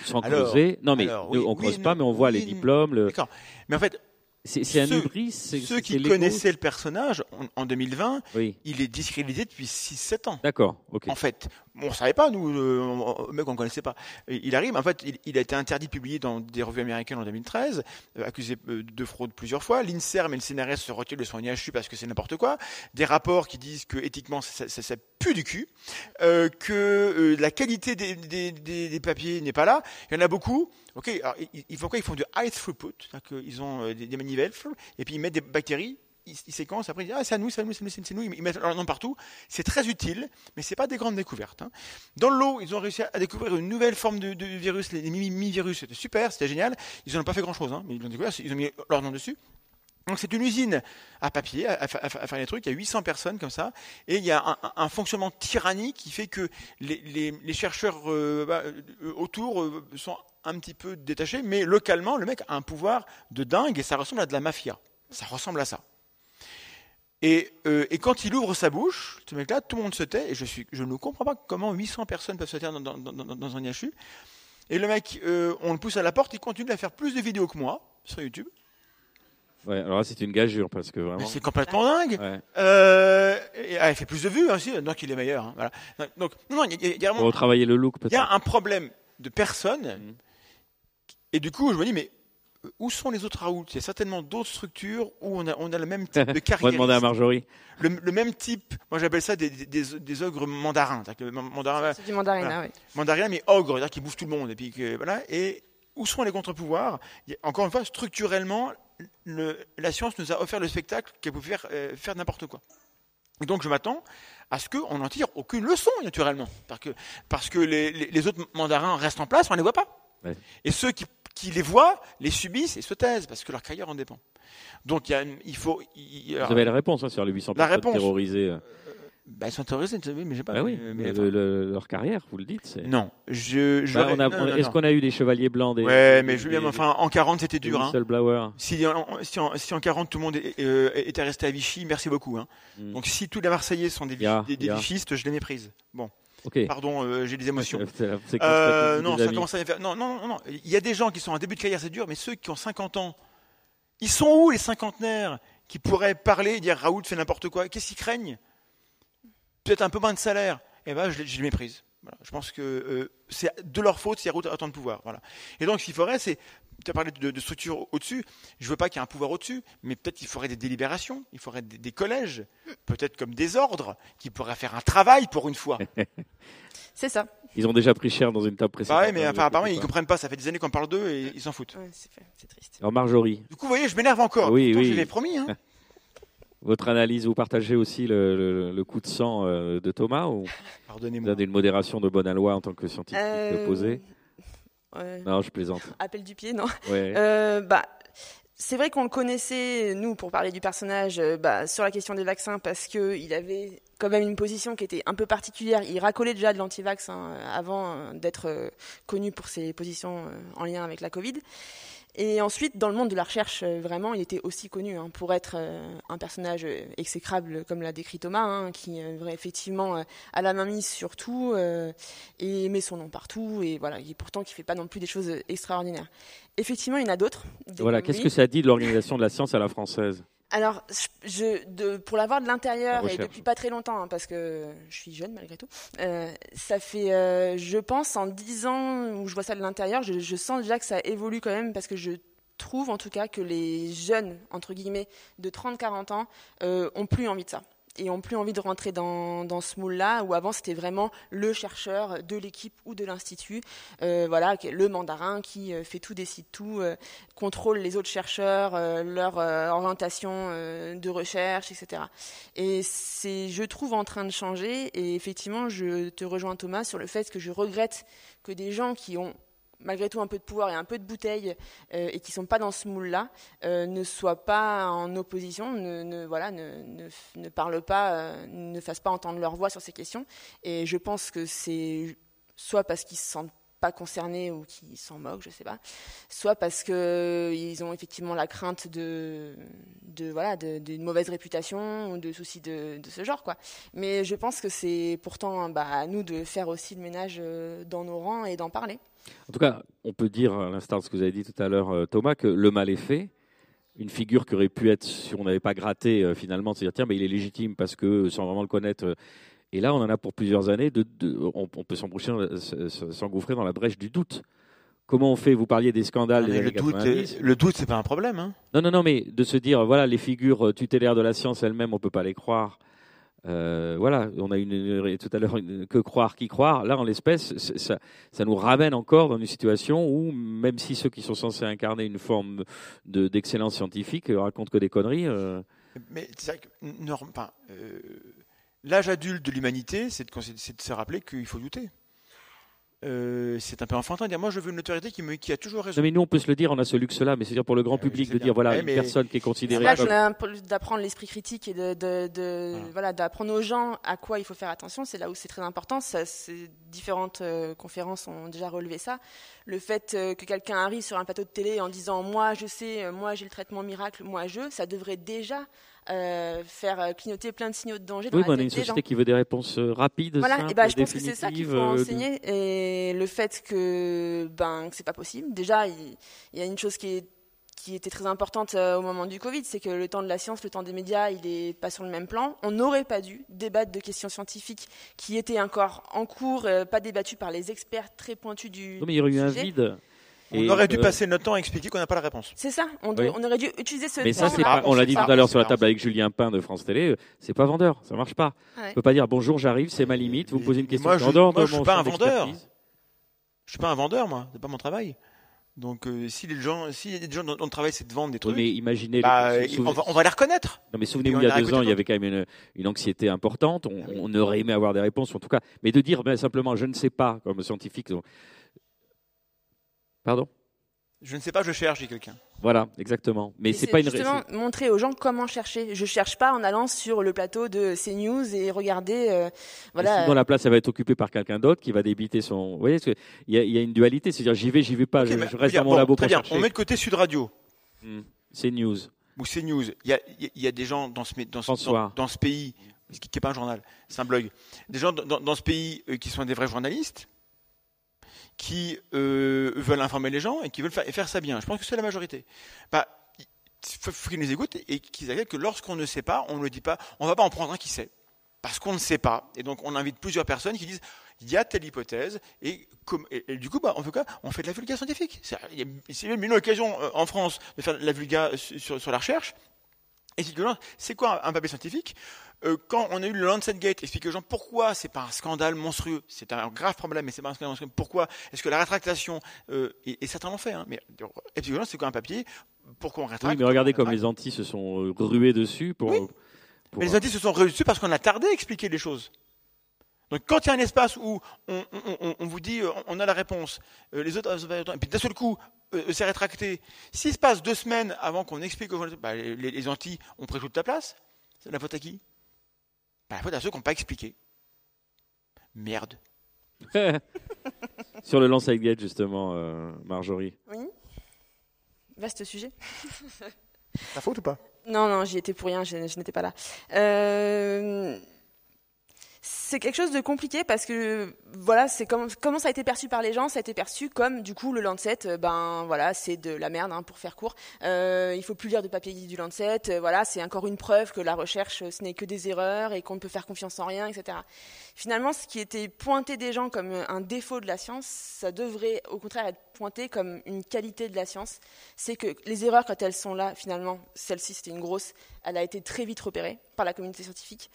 sans creuser. Non, mais on ne creuse pas, mais on voit les diplômes. Le... D'accord. Mais en fait, c'est un hubris. Ceux qui connaissaient le personnage en, 2020, il est discrédité depuis 6-7 ans. D'accord, En fait, on ne savait pas, nous, le mec, on connaissait pas. il arrive, en fait, il, a été interdit de publier dans des revues américaines en 2013, euh, accusé euh, de fraude plusieurs fois. L'INSERM et le CNRS se retirent de son IHU parce que c'est n'importe quoi. Des rapports qui disent que éthiquement, ça, ça, pue du cul, euh, que la qualité des, papiers n'est pas là. Il y en a beaucoup. Ok, alors, ils, font quoi? Ils font du high throughput, ils ont des, des manivelles, et puis ils mettent des bactéries ils, séquencent, après ils disent Ah, c'est à nous, c'est à nous, c'est nous, c'est nous, ils mettent leur nom partout. C'est très utile, mais c'est pas des grandes découvertes. Hein. Dans l'eau, ils ont réussi à découvrir une nouvelle forme de, virus, les mi-virus, c'était super, c'était génial. Ils n'en ont pas fait grand-chose, hein, mais ils ont découvert, ils ont mis leur nom dessus. Donc c'est une usine à papier, à, faire des trucs, il y a 800 personnes comme ça, et il y a un, fonctionnement tyrannique qui fait que les, chercheurs euh, bah, euh, autour euh, sont un petit peu détachés, mais localement, le mec a un pouvoir de dingue et ça ressemble à de la mafia. Ça ressemble à ça. Euh, et, quand il ouvre sa bouche, ce mec-là, tout le monde se tait, et je, suis, je ne comprends pas comment 800 personnes peuvent se taire dans, un IHU. Et le mec, euh, on le pousse à la porte, il continue à faire plus de vidéos que moi sur YouTube. Ouais, alors là, c'est une gageure parce que vraiment. C'est complètement dingue. Euh, ah, il fait plus de vues aussi, donc il est meilleur. Hein, voilà. Donc, non, il y, a, vraiment. travailler le look, Il y a un problème de personne. Mhm. Et du coup, je me dis, mais où sont les autres Raoult Il y a certainement d'autres structures où on a, on a le même [laughs] type de carrière. on va demander à Marjorie. Le, même type, moi j'appelle ça des, des, ogres mandarins. C'est du mandarin, oui. Mandarin, mais ogre, c'est-à-dire qui bouffent tout le monde. Et, puis, voilà, et où sont les contre-pouvoirs? Encore une fois, structurellement, la science nous a offert le spectacle qu'elle pouvait faire, euh, faire n'importe quoi. Et donc je m'attends à ce qu'on n'en tire aucune leçon, naturellement. Parce que, parce que les, les, autres mandarins restent en place, on ne les voit pas. Et ceux qui qui les voient, les subissent et se taisent parce que leur carrière en dépend. Donc il, faut. Vous avez la réponse hein, sur les 800 la personnes terrorisées. Euh. Bah, ils sont terrorisés, mais j'ai pas. Bah oui, mais leur carrière, vous le dites. Non, je. Bah, est-ce qu'on a eu des chevaliers blancs des, Ouais, mais Julien, enfin, en 40 c'était dur. Hein. Si, en, si, en, si en 40 tout le monde euh, était resté à Vichy, merci beaucoup. Hein. Hmm. Donc si tous les Marseillais sont des, des, vichistes, je les méprise. Bon. Pardon, euh, j'ai des émotions. [laughs] Euh, non, ça commence à faire. Non, non, non, non. Il y a des gens qui sont en début de carrière, c'est dur, mais ceux qui ont 50 ans, ils sont où les cinquantenaires qui pourraient parler et dire Raoult fait n'importe quoi? Qu'est-ce qu'ils craignent? Peut-être un peu moins de salaire. Eh ben, je, je les méprise. Je pense que euh, c'est de leur faute si Raoult a autant de pouvoir. Voilà. Et donc, ce qu'il faudrait, c'est tu as parlé de, structure au-dessus. Je ne veux pas qu'il y ait un pouvoir au-dessus, mais peut-être qu'il faudrait des délibérations, il faudrait des, collèges, peut-être comme des ordres, qui pourraient faire un travail pour une fois. [laughs] C'est ça. Ils ont déjà pris cher dans une table précédente. Bah mais apparemment, ils ne comprennent pas. Ça fait des années qu'on parle d'eux et ils s'en foutent. c'est triste. Alors, Marjorie. Du coup, vous voyez, je m'énerve encore. Oui, oui. Je l'ai promis. Hein. [laughs] Votre analyse, vous partagez aussi le, coup de sang euh, de Thomas ou Pardonnez-moi. Vous avez une modération de bonne loi en tant que scientifique euh... non, je plaisante. Appel du pied, non. Euh, bah, c'est vrai qu'on le connaissait, nous, pour parler du personnage, euh, bah, sur la question des vaccins, parce qu'il avait quand même une position qui était un peu particulière. Il racolait déjà de l'anti-vax hein, avant euh, d'être connu pour ses positions en lien avec la Covid. Et ensuite, dans le monde de la recherche, euh, vraiment, il était aussi connu hein, pour être euh, un personnage euh, exécrable, comme l'a décrit Thomas, hein, qui effectivement a la main mise sur tout et met son nom partout, et voilà, et pourtant qui fait pas non plus des choses extraordinaires. Effectivement, il y en a d'autres. Voilà, qu'est-ce que ça dit de l'organisation de la science à la française? Alors, je, de, pour l'avoir de l'intérieur et depuis pas très longtemps, hein, parce que je suis jeune malgré tout, euh, ça fait, euh, je pense, en dix ans où je vois ça de l'intérieur, je, je, sens déjà que ça évolue quand même, parce que je trouve en tout cas que les jeunes, entre guillemets, de 30-40 ans, euh, ont plus envie de ça et ont plus envie de rentrer dans, dans ce moule-là, où avant c'était vraiment le chercheur de l'équipe ou de l'institut, euh, voilà, le mandarin qui euh, fait tout, décide tout, euh, contrôle les autres chercheurs, leur orientation de recherche, etc. Et c'est, je trouve, en train de changer. Et effectivement, je te rejoins Thomas sur le fait que je regrette que des gens qui ont malgré tout un peu de pouvoir et un peu de bouteille euh, et qui sont pas dans ce moule-là euh, ne soient pas en opposition, ne, ne voilà, ne, ne, ne, parlent pas, euh, ne fassent pas entendre leur voix sur ces questions. Et je pense que c'est soit parce qu'ils se sentent concernés ou qui s'en moquent, je sais pas, soit parce que ils ont effectivement la crainte de, de voilà, d'une mauvaise réputation ou de soucis de, ce genre, quoi. Mais je pense que c'est pourtant bah, à nous de faire aussi le ménage dans nos rangs et d'en parler. En tout cas, on peut dire, à l'instar de ce que vous avez dit tout à l'heure, euh, Thomas, que le mal est fait. Une figure qui aurait pu être, si on n'avait pas gratté euh, finalement, de se dire tiens, mais il est légitime parce que, sans vraiment le connaître, euh, Et là, on en a pour plusieurs années. De, de- on, on peut s'engouffrer dans la brèche du doute. Comment on fait? Vous parliez des scandales des Mais années le doute, 90. le doute, c'est pas un problème. Hein. Non, non, non, mais de se dire, voilà, les figures euh, tutélaires de la science elles-mêmes, on peut pas les croire. Euh, voilà, on a une, tout à l'heure que croire, qui croire. Là, en l'espèce, ça, ça nous ramène encore dans une situation où, même si ceux qui sont censés incarner une forme de- d'excellence scientifique euh, racontent que des conneries, euh, Mais c'est vrai que, norm- enfin, euh, l'âge adulte de l'humanité, c'est de, consi- c'est de se rappeler qu'il faut douter. Euh, c'est un peu enfantin de dire moi je veux une autorité qui, me, qui a toujours raison. non, mais nous, on peut se le dire, on a ce luxe-là, mais c'est-à-dire pour le grand Euh, public de dire, voilà, Ouais, une mais- personne qui est considérée Là, comme. peu d'apprendre l'esprit critique et de, de- de- Voilà. voilà, d'apprendre aux gens à quoi il faut faire attention. C'est là où c'est très important. Ça, c'est- différentes euh, conférences ont déjà relevé ça. Le fait euh, que quelqu'un arrive sur un plateau de télé en disant moi je sais, euh, moi j'ai le traitement miracle, moi je, ça devrait déjà euh, faire euh, clignoter plein de signaux de danger dans Oui, la mais on a une société qui veut des réponses euh, rapides, Voilà, simples, et ben je pense que c'est ça qu'il faut enseigner et le fait que ben que c'est pas possible. Déjà, il, il y a une chose qui est qui était très importante au moment du Covid, c'est que le temps de la science, le temps des médias, il est pas sur le même plan. On n'aurait pas dû débattre de questions scientifiques qui étaient encore en cours, pas débattues par les experts très pointus du. Non, mais il y aurait eu un vide. On aurait dû euh, passer notre temps à expliquer qu'on n'a pas la réponse. C'est ça. On, Oui. on aurait dû utiliser ce Mais ça, c'est Ah, pas, on l'a dit tout à l'heure sur la table avec Julien Pain de France Télé, euh, c'est pas vendeur, ça marche pas. Ouais. On peut pas dire bonjour, j'arrive, c'est ma limite, vous me posez une question moi, je- moi, je suis pas un vendeur. Je suis pas un vendeur, moi. C'est pas mon travail. Donc, euh, si les gens, si les gens dont dont le travail c'est de vendre des Oui, trucs, mais imaginez, bah, le- on, va, on va les reconnaître. Non, mais souvenez-vous, on il y a a deux ans, il y avait quand même une, une anxiété importante. On, on aurait aimé avoir des réponses, en tout cas. Mais de dire ben, simplement, je ne sais pas, comme scientifique. Pardon Je ne sais pas, je cherche, dit quelqu'un. Voilà, exactement. Mais Et c'est pas une. justement montrer aux gens comment chercher. Je cherche pas en allant sur le plateau de CNews et regarder. euh, voilà. Sinon, la place, elle va être occupée par quelqu'un d'autre qui va débiter son. Vous voyez, parce que il y, a- il y a une dualité, c'est-à-dire j'y vais, j'y vais pas, je, mais je reste regarde, dans mon bon, labo très pour bien. chercher. On met de côté Sud Radio Hmm. C'est news. ou CNews. Il y a, il y a- il y a des gens dans ce, dans ce, dans, dans ce pays, ce qui n'est pas un journal, c'est un blog, des gens dans, dans ce pays euh, qui sont des vrais journalistes, qui euh, veulent informer les gens et qui veulent faire, ça bien. Je pense que c'est la majorité. Bah, il faut, qu'ils nous écoutent et qu'ils acceptent que lorsqu'on ne sait pas, on ne le dit pas. On ne va pas en prendre un qui sait. Parce qu'on ne sait pas. Et donc, on invite plusieurs personnes qui disent il y a telle hypothèse. Et, du coup, bah, en tout cas, on fait de la vulga scientifique. C'est même une occasion euh, en France de faire de la vulga sur, sur- sur la recherche. Et c'est quoi un papier scientifique? Euh, Quand on a eu le Lancet Gate, expliquer aux gens pourquoi c'est pas un scandale monstrueux, c'est un grave problème, mais c'est pas un scandale monstrueux. Pourquoi est-ce que la rétractation, euh, et, et certains l'ont fait, hein, mais expliquer aux gens c'est quoi un papier, pourquoi on rétracte? Oui, mais regardez comme les antis se sont euh, rués dessus pour. Oui. pour- Mais les indices se sont réussis parce qu'on a tardé à expliquer les choses. Donc quand il y a un espace où on, on- on- on vous dit euh, on a la réponse, euh, les autres, euh, et puis d'un seul coup euh, c'est rétracté. S'il se passe deux semaines avant qu'on explique aux gens, bah, les, les Antilles ont pris toute ta place, c'est la faute à qui? Bah, La faute à ceux qui n'ont pas expliqué. Merde. [laughs] Sur le Lance Gate, justement, euh, Marjorie. Oui. Vaste sujet. La faute ou pas? Non, non, j'y étais pour rien, je, je n'étais pas là. Euh, c'est quelque chose de compliqué parce que voilà, c'est comme, comment ça a été perçu par les gens, ça a été perçu comme du coup le Lancet, euh, ben voilà, c'est de la merde hein, pour faire court. Euh, il faut plus lire de papier du Lancet, euh, voilà, c'est encore une preuve que la recherche ce n'est que des erreurs et qu'on ne peut faire confiance en rien, etc. Finalement, ce qui était pointé des gens comme un défaut de la science, ça devrait au contraire être pointé comme une qualité de la science. C'est que les erreurs, quand elles sont là, finalement, celle-ci c'était une grosse, elle a été très vite repérée par la communauté scientifique.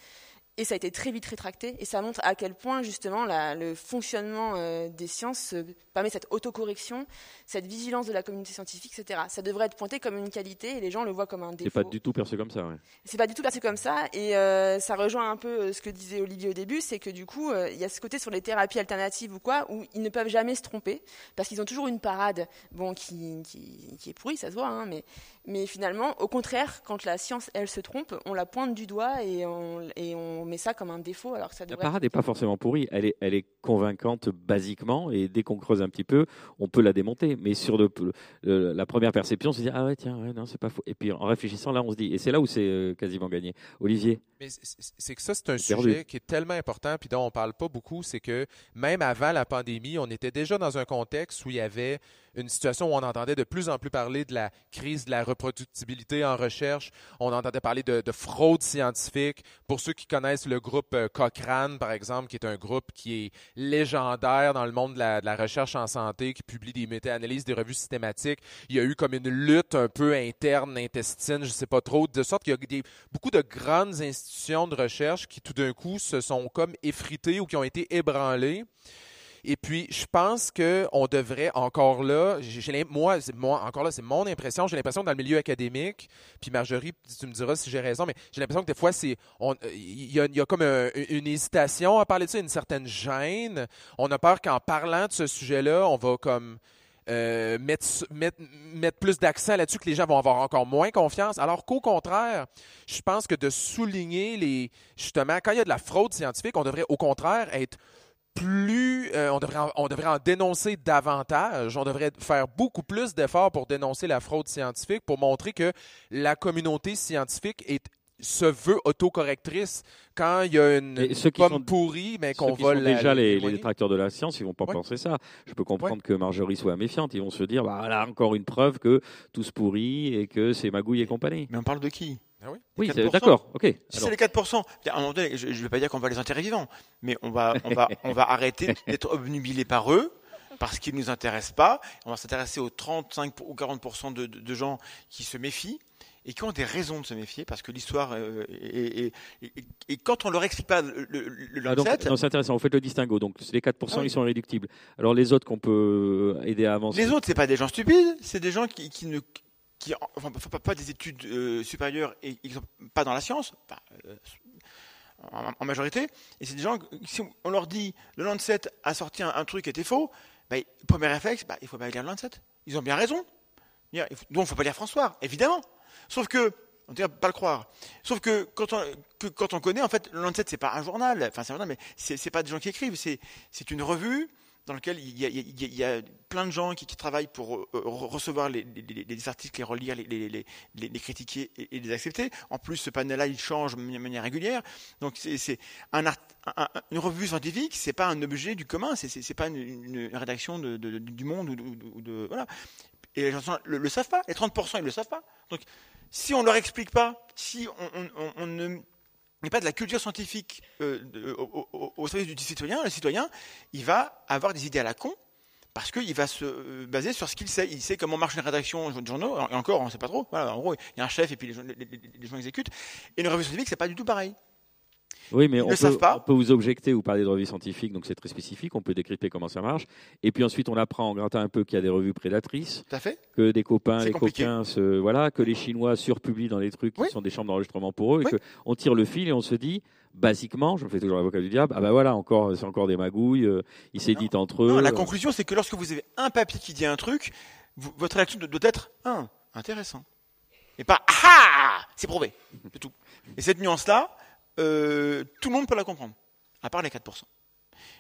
Et ça a été très vite rétracté. Et ça montre à quel point, justement, la- le fonctionnement euh, des sciences euh, permet cette autocorrection, cette vigilance de la communauté scientifique, etc. Ça devrait être pointé comme une qualité et les gens le voient comme un C'est défaut. pas du tout perçu comme ça. ouais. C'est pas du tout perçu comme ça, et euh, ça rejoint un peu ce que disait Olivier au début, c'est que du coup, euh, il y a ce côté sur les thérapies alternatives ou quoi, où ils ne peuvent jamais se tromper, parce qu'ils ont toujours une parade, bon, qui, qui, qui est pourrie, ça se voit, hein, mais, mais finalement, au contraire, quand la science, elle se trompe, on la pointe du doigt et on, et on met ça comme un défaut, alors que ça La parade n'est pas forcément pourrie. Elle est, elle est convaincante basiquement, et dès qu'on creuse un petit peu, on peut la démonter. Mais sur le, le- la première perception, on se dit ah ouais tiens ouais, non c'est pas faux. Et puis en réfléchissant là, on se dit et c'est là où c'est euh, quasiment gagné. Olivier, Mais c'est- que ça, c'est un Perdu. sujet qui est tellement important, puis dont on parle pas beaucoup, c'est que même avant la pandémie, on était déjà dans un contexte où il y avait une situation où on entendait de plus en plus parler de la crise de la reproductibilité en recherche, on entendait parler de, de fraude scientifique. Pour ceux qui connaissent le groupe euh, Cochrane, par exemple, qui est un groupe qui est légendaire dans le monde de la, recherche en santé, qui publie des méta-analyses, des revues systématiques. Il y a eu comme une lutte un peu interne, intestine, je sais pas trop, de sorte qu'il y a beaucoup de grandes institutions de recherche qui tout d'un coup se sont comme effritées ou qui ont été ébranlées. Et puis, je pense qu'on devrait encore là, moi, encore là, c'est mon impression, j'ai l'impression que dans le milieu académique, puis Marjorie, tu me diras si j'ai raison, mais j'ai l'impression que des fois, c'est, il y a, y a, comme une hésitation à parler de ça, une certaine gêne. On a peur qu'en parlant de ce sujet-là, on va comme euh, mettre, mettre, mettre, plus d'accent là-dessus, que les gens vont avoir encore moins confiance. Alors qu'au contraire, je pense que de souligner les. Justement, quand il y a de la fraude scientifique, on devrait au contraire être plus, euh, on, devrait en, on devrait en dénoncer davantage. On devrait faire beaucoup plus d'efforts pour dénoncer la fraude scientifique, pour montrer que la communauté scientifique est se veut autocorrectrice quand il y a une ceux qui pomme sont, pourrie, mais qu'on Ceux qui va sont la- déjà les, détracteurs de la science, ils vont pas Ouais. penser ça. Je peux comprendre que Marjorie soit méfiante. Ils vont se dire, bah là encore une preuve que tout se pourrit et que c'est magouille et compagnie. Mais on parle de qui? Ah oui? Oui, 4%. c'est- d'accord, ok. Si c'est les 4%, à un moment donné, je ne vais pas dire qu'on va les enterrer vivants, mais on va, on va, on va arrêter [laughs] d'être obnubilés par eux parce qu'ils ne nous intéressent pas. On va s'intéresser aux 35 ou 40% de, de, de gens qui se méfient et qui ont des raisons de se méfier parce que l'histoire euh, et, et, et, et quand on leur explique pas le, le, le ah, donc, Lancet, non, c'est intéressant. Vous faites le distinguo. Donc, les 4%, Ah oui. ils sont irréductibles. Alors, les autres qu'on peut aider à avancer? Les autres, c'est pas des gens stupides, c'est des gens qui, qui ne qui enfin, pas, des études euh, supérieures et qui sont pas dans la science, euh, en, majorité. Et c'est des gens, si on leur dit le Lancet a sorti un, truc qui était faux, bah, premier réflexe, bah, il faut pas lire le Lancet. Ils ont bien raison. Donc, il faut pas lire François, évidemment. Sauf que, on ne pas le croire. Sauf que quand on, connaît, en fait, le Lancet, c'est pas un journal, enfin, c'est un journal, mais c'est c'est pas des gens qui écrivent, c'est une revue dans laquelle il y a, plein de gens qui, travaillent pour euh, re- recevoir les, les- les- les articles, les relire, les, critiquer et, les accepter. En plus, ce panel-là, il change de manière régulière. Donc, c'est une revue scientifique, c'est pas un objet du commun, c'est pas une, rédaction du Monde ou de, voilà. Et les gens le, le savent pas. Les 30%, ils le savent pas. Donc, si on leur explique pas, si on ne met pas de la culture scientifique euh, de- au, service du citoyen, le citoyen, il va avoir des idées à la con parce qu'il va se euh, baser sur ce qu'il sait. Il sait comment marche une rédaction de journaux, et encore, on ne sait pas trop. Voilà, en gros, il y a un chef et puis les gens, exécutent. Et une revue scientifique, c'est pas du tout pareil. Oui, mais Ils on ne peut, savent pas. on peut vous objecter ou parler de revues scientifiques, donc c'est très spécifique. On peut décrypter comment ça marche. Et puis ensuite, on apprend en grattant un peu qu'il y a des revues prédatrices, Tout à fait. que des copains, les compliqué. coquins, se, voilà, que les Chinois surpublient dans des trucs qui sont des chambres d'enregistrement pour eux, Oui. et que on tire le fil et on se dit, basiquement, je me fais toujours l'avocat du diable, ah ben voilà, encore, c'est encore des magouilles. euh, ils s'éditent entre eux. Non, la euh, conclusion, c'est que lorsque vous avez un papier qui dit un truc, vous- votre réaction doit doit être un intéressant. Et pas ah c'est prouvé. C'est tout. Et cette nuance-là, euh, tout le monde peut la comprendre, à part les 4%.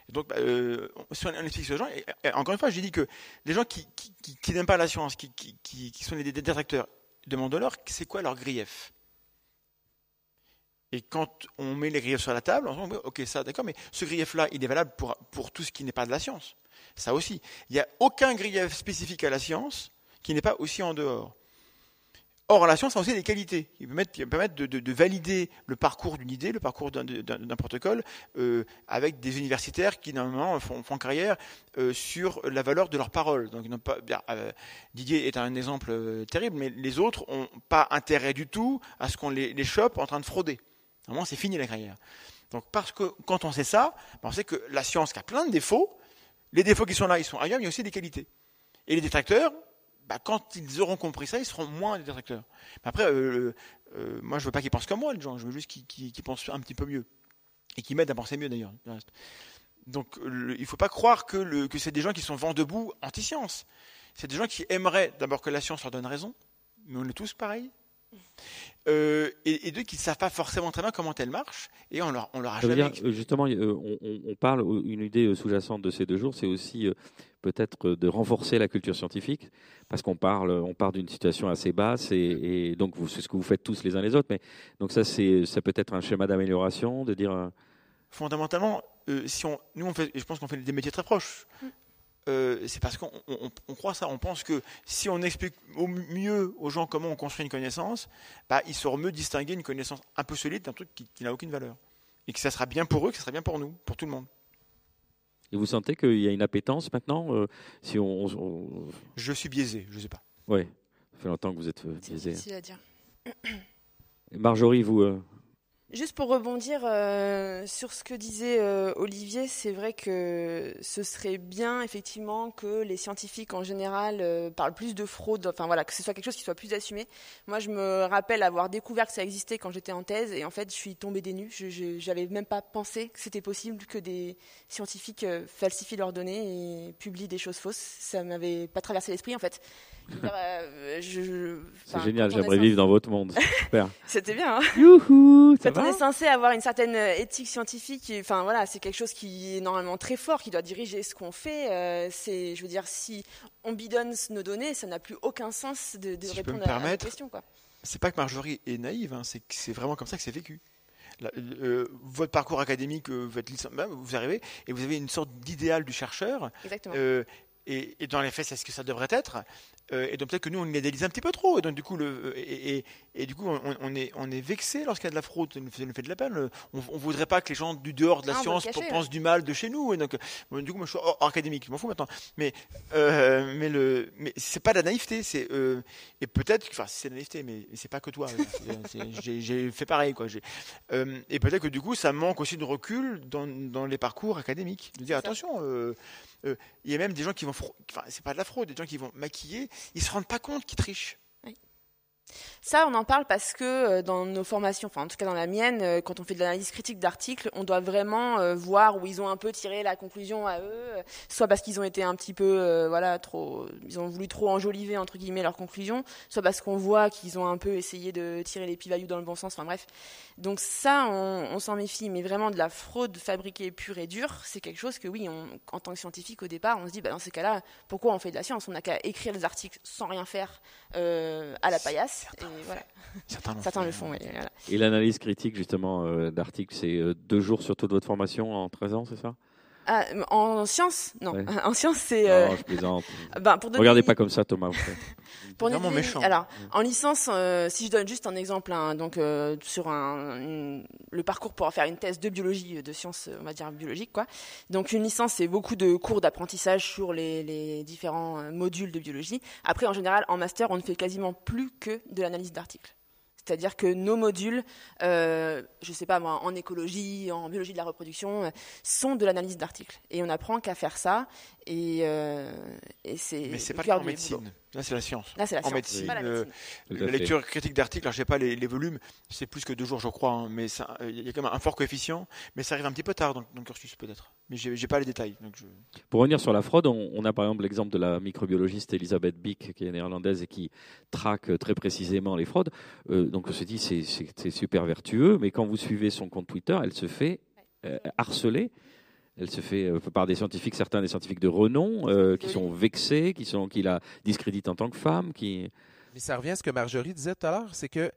Et donc, bah, euh, si on explique et, et encore une fois, j'ai dit que les gens qui, n'aiment pas la science, qui, sont des détracteurs, demandent-leur c'est quoi leur grief? Et quand on met les griefs sur la table, on se dit, ok, ça, d'accord, mais ce grief-là, il est valable pour tout ce qui n'est pas de la science. Ça aussi. Il n'y a aucun grief spécifique à la science qui n'est pas aussi en dehors. Or, la science a aussi des qualités qui permettent, de, de- de valider le parcours d'une idée, le parcours d'un- protocole, euh, avec des universitaires qui, normalement, font, font carrière euh, sur la valeur de leurs paroles. Donc, euh, Didier est un exemple terrible, mais les autres n'ont pas intérêt du tout à ce qu'on les, les chope en train de frauder. Normalement, c'est fini la carrière. Donc, parce que quand on sait ça, ben, on sait que la science qui a plein de défauts, les défauts qui sont là, ils sont ailleurs, mais il y a aussi des qualités. Et les détracteurs, bah, quand ils auront compris ça, ils seront moins des détracteurs. Mais après, euh, euh, moi, je veux pas qu'ils pensent comme moi, les gens. Je veux juste qu'ils pensent un petit peu mieux. Et qu'ils m'aident à penser mieux, d'ailleurs. Donc, le- il ne faut pas croire que, le- que c'est des gens qui sont vent debout anti-science. C'est des gens qui aimeraient d'abord que la science leur donne raison, mais on est tous pareils. Euh, et, et deux qui ne savent pas forcément très bien comment elle marche, et on leur, on leur a jamais dire, justement, on, on- parle, une idée sous-jacente de ces deux jours, c'est aussi peut-être de renforcer la culture scientifique, parce qu'on parle, on part d'une situation assez basse, et, et donc c'est ce que vous faites tous les uns les autres, mais donc ça, c'est, ça peut être un schéma d'amélioration, de dire, euh, fondamentalement, euh, si on, nous, on fait, je pense qu'on fait des métiers très proches. Euh, c'est parce qu'on on- on croit ça. On pense que si on explique au mieux aux gens comment on construit une connaissance, bah, ils sauront mieux distinguer une connaissance un peu solide d'un truc qui, qui n'a aucune valeur. et que ça sera bien pour eux, que ça sera bien pour nous, pour tout le monde. Et vous sentez qu'il y a une appétence maintenant euh, si on, on- Je suis biaisé, je sais pas. Ouais, ça fait longtemps que vous êtes euh, C'est biaisé. difficile à dire. Et Marjorie, vous, euh, Juste pour rebondir euh, sur ce que disait euh, Olivier, c'est vrai que ce serait bien effectivement que les scientifiques en général euh, parlent plus de fraude, enfin voilà, que ce soit quelque chose qui soit plus assumé. Moi, je me rappelle avoir découvert que ça existait quand j'étais en thèse et en fait, je suis tombée des nues. Je j'avais même pas pensé que c'était possible que des scientifiques euh, falsifient leurs données et publient des choses fausses. Ça m'avait pas traversé l'esprit en fait. Dire, euh, je- je- c'est génial, j'aimerais vivre dans votre monde. [laughs] Super. C'était bien. Hein Youhou, ça quand on va est censé avoir une certaine euh, éthique scientifique, enfin voilà, c'est quelque chose qui est normalement très fort, qui doit diriger ce qu'on fait. euh, c'est, je veux dire, si on bidonne nos données, ça n'a plus aucun sens de, de Si je peux répondre me à- à la question. Quoi. C'est pas que Marjorie est naïve, hein, c'est vraiment comme ça que c'est vécu. La- euh, votre parcours académique, euh, votre licence, bah, vous arrivez et vous avez une sorte d'idéal du chercheur. Exactement. euh, et, et dans les faits, c'est ce que ça devrait être. Euh, et donc peut-être que nous, on l'idéalise un petit peu trop. Et donc du coup, le, et, et- et du coup, on, on est, on est vexé lorsqu'il y a de la fraude. Ça nous fait, ça nous fait de la peine. On, on voudrait pas que les gens du dehors de la Ah, science cacher, pensent du mal de chez nous. Et donc, euh, bon, du coup, moi, je suis hors, hors académique. Je m'en fous maintenant. Mais, euh, mais le, mais c'est pas de la naïveté. C'est euh, et peut-être, que- enfin, c'est de la naïveté, mais c'est pas que toi. [laughs] J'ai fait pareil, quoi. Euh, et peut-être que du coup, ça manque aussi de recul dans, dans les parcours académiques. De dire attention. euh, euh, il y a même des gens qui vont, enfin, c'est pas de la fraude, des gens qui vont maquiller, ils se rendent pas compte qu'ils trichent. Ça, on en parle parce que euh, dans nos formations, enfin en tout cas dans la mienne, euh, quand on fait de l'analyse critique d'articles, on doit vraiment euh, voir où ils ont un peu tiré la conclusion à eux, soit parce qu'ils ont été un petit peu, voilà, trop, ils ont voulu trop enjoliver entre guillemets leur conclusion, soit parce qu'on voit qu'ils ont un peu essayé de tirer les p-values dans le bon sens. Enfin bref, donc ça, on, on s'en méfie, mais vraiment de la fraude fabriquée pure et dure, c'est quelque chose que oui, on, en tant que scientifique au départ, on se dit, bah, dans ces cas-là, pourquoi on fait de la science? On n'a qu'à écrire des articles sans rien faire euh, à la paillasse. Et voilà. Certains, Certains le font, oui. voilà. Et l'analyse critique, justement, euh, d'articles, c'est euh, deux jours sur toute votre formation en 13 ans, c'est ça? Ah, en sciences, non. Ouais. [laughs] En sciences, c'est. euh, Non, je plaisante. [laughs] ben, pour donner Regardez pas comme ça, Thomas. [laughs] Pour Vraiment donner- méchant. Alors, en licence, euh, si je donne juste un exemple, hein, donc euh, sur un, une- le parcours pour faire une thèse de biologie, euh, de sciences, euh, on va dire biologiques, quoi. Donc une licence, c'est beaucoup de cours d'apprentissage sur les, les différents euh, modules de biologie. Après, en général, en master, on ne fait quasiment plus que de l'analyse d'articles. C'est-à-dire que nos modules, euh, je sais pas moi, en écologie, en biologie de la reproduction, euh, sont de l'analyse d'articles. Et on apprend qu'à faire ça. Et, euh, et c'est Mais c'est le pas cœur en médecine. Là, c'est la science. Là, c'est la En science, médecine, la euh, La lecture critique d'articles, alors je sais pas les, les volumes, c'est plus que deux jours, je crois, hein, mais euh, il y a quand même un fort coefficient, mais ça arrive un petit peu tard dans, dans le cursus peut-être. Mais j'ai j'ai pas les détails. Donc je... Pour revenir sur la fraude, on, on a par exemple l'exemple de la microbiologiste Elisabeth Bick, qui est néerlandaise et qui traque euh, très précisément les fraudes. Euh, donc on se dit c'est super vertueux, mais quand vous suivez son compte Twitter, elle se fait euh, harceler. Elle se fait euh, par des scientifiques, certains des scientifiques de renom, euh, qui sont vexés, qui, sont, qui la discréditent en tant que femme. Qui... Mais ça revient à ce que Marjorie disait tout à l'heure, c'est que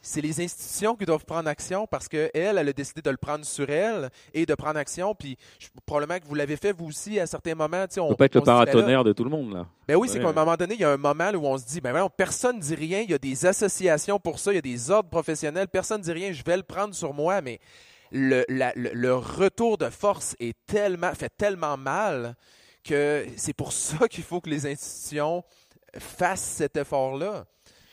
c'est les institutions qui doivent prendre action parce qu'elle, elle a décidé de le prendre sur elle et de prendre action. Puis je- probablement que vous l'avez fait vous aussi à certains moments. tu sais, On peut pas être le on ben paratonnerre de tout le monde là. Ben oui, c'est qu'à un moment donné, il y a un moment où on se dit, ben voyons, personne ne dit rien, il y a des associations pour ça, il y a des ordres professionnels, personne ne dit rien, je vais le prendre sur moi, mais le, retour de force est tellement, fait tellement mal que c'est pour ça qu'il faut que les institutions fassent cet effort-là.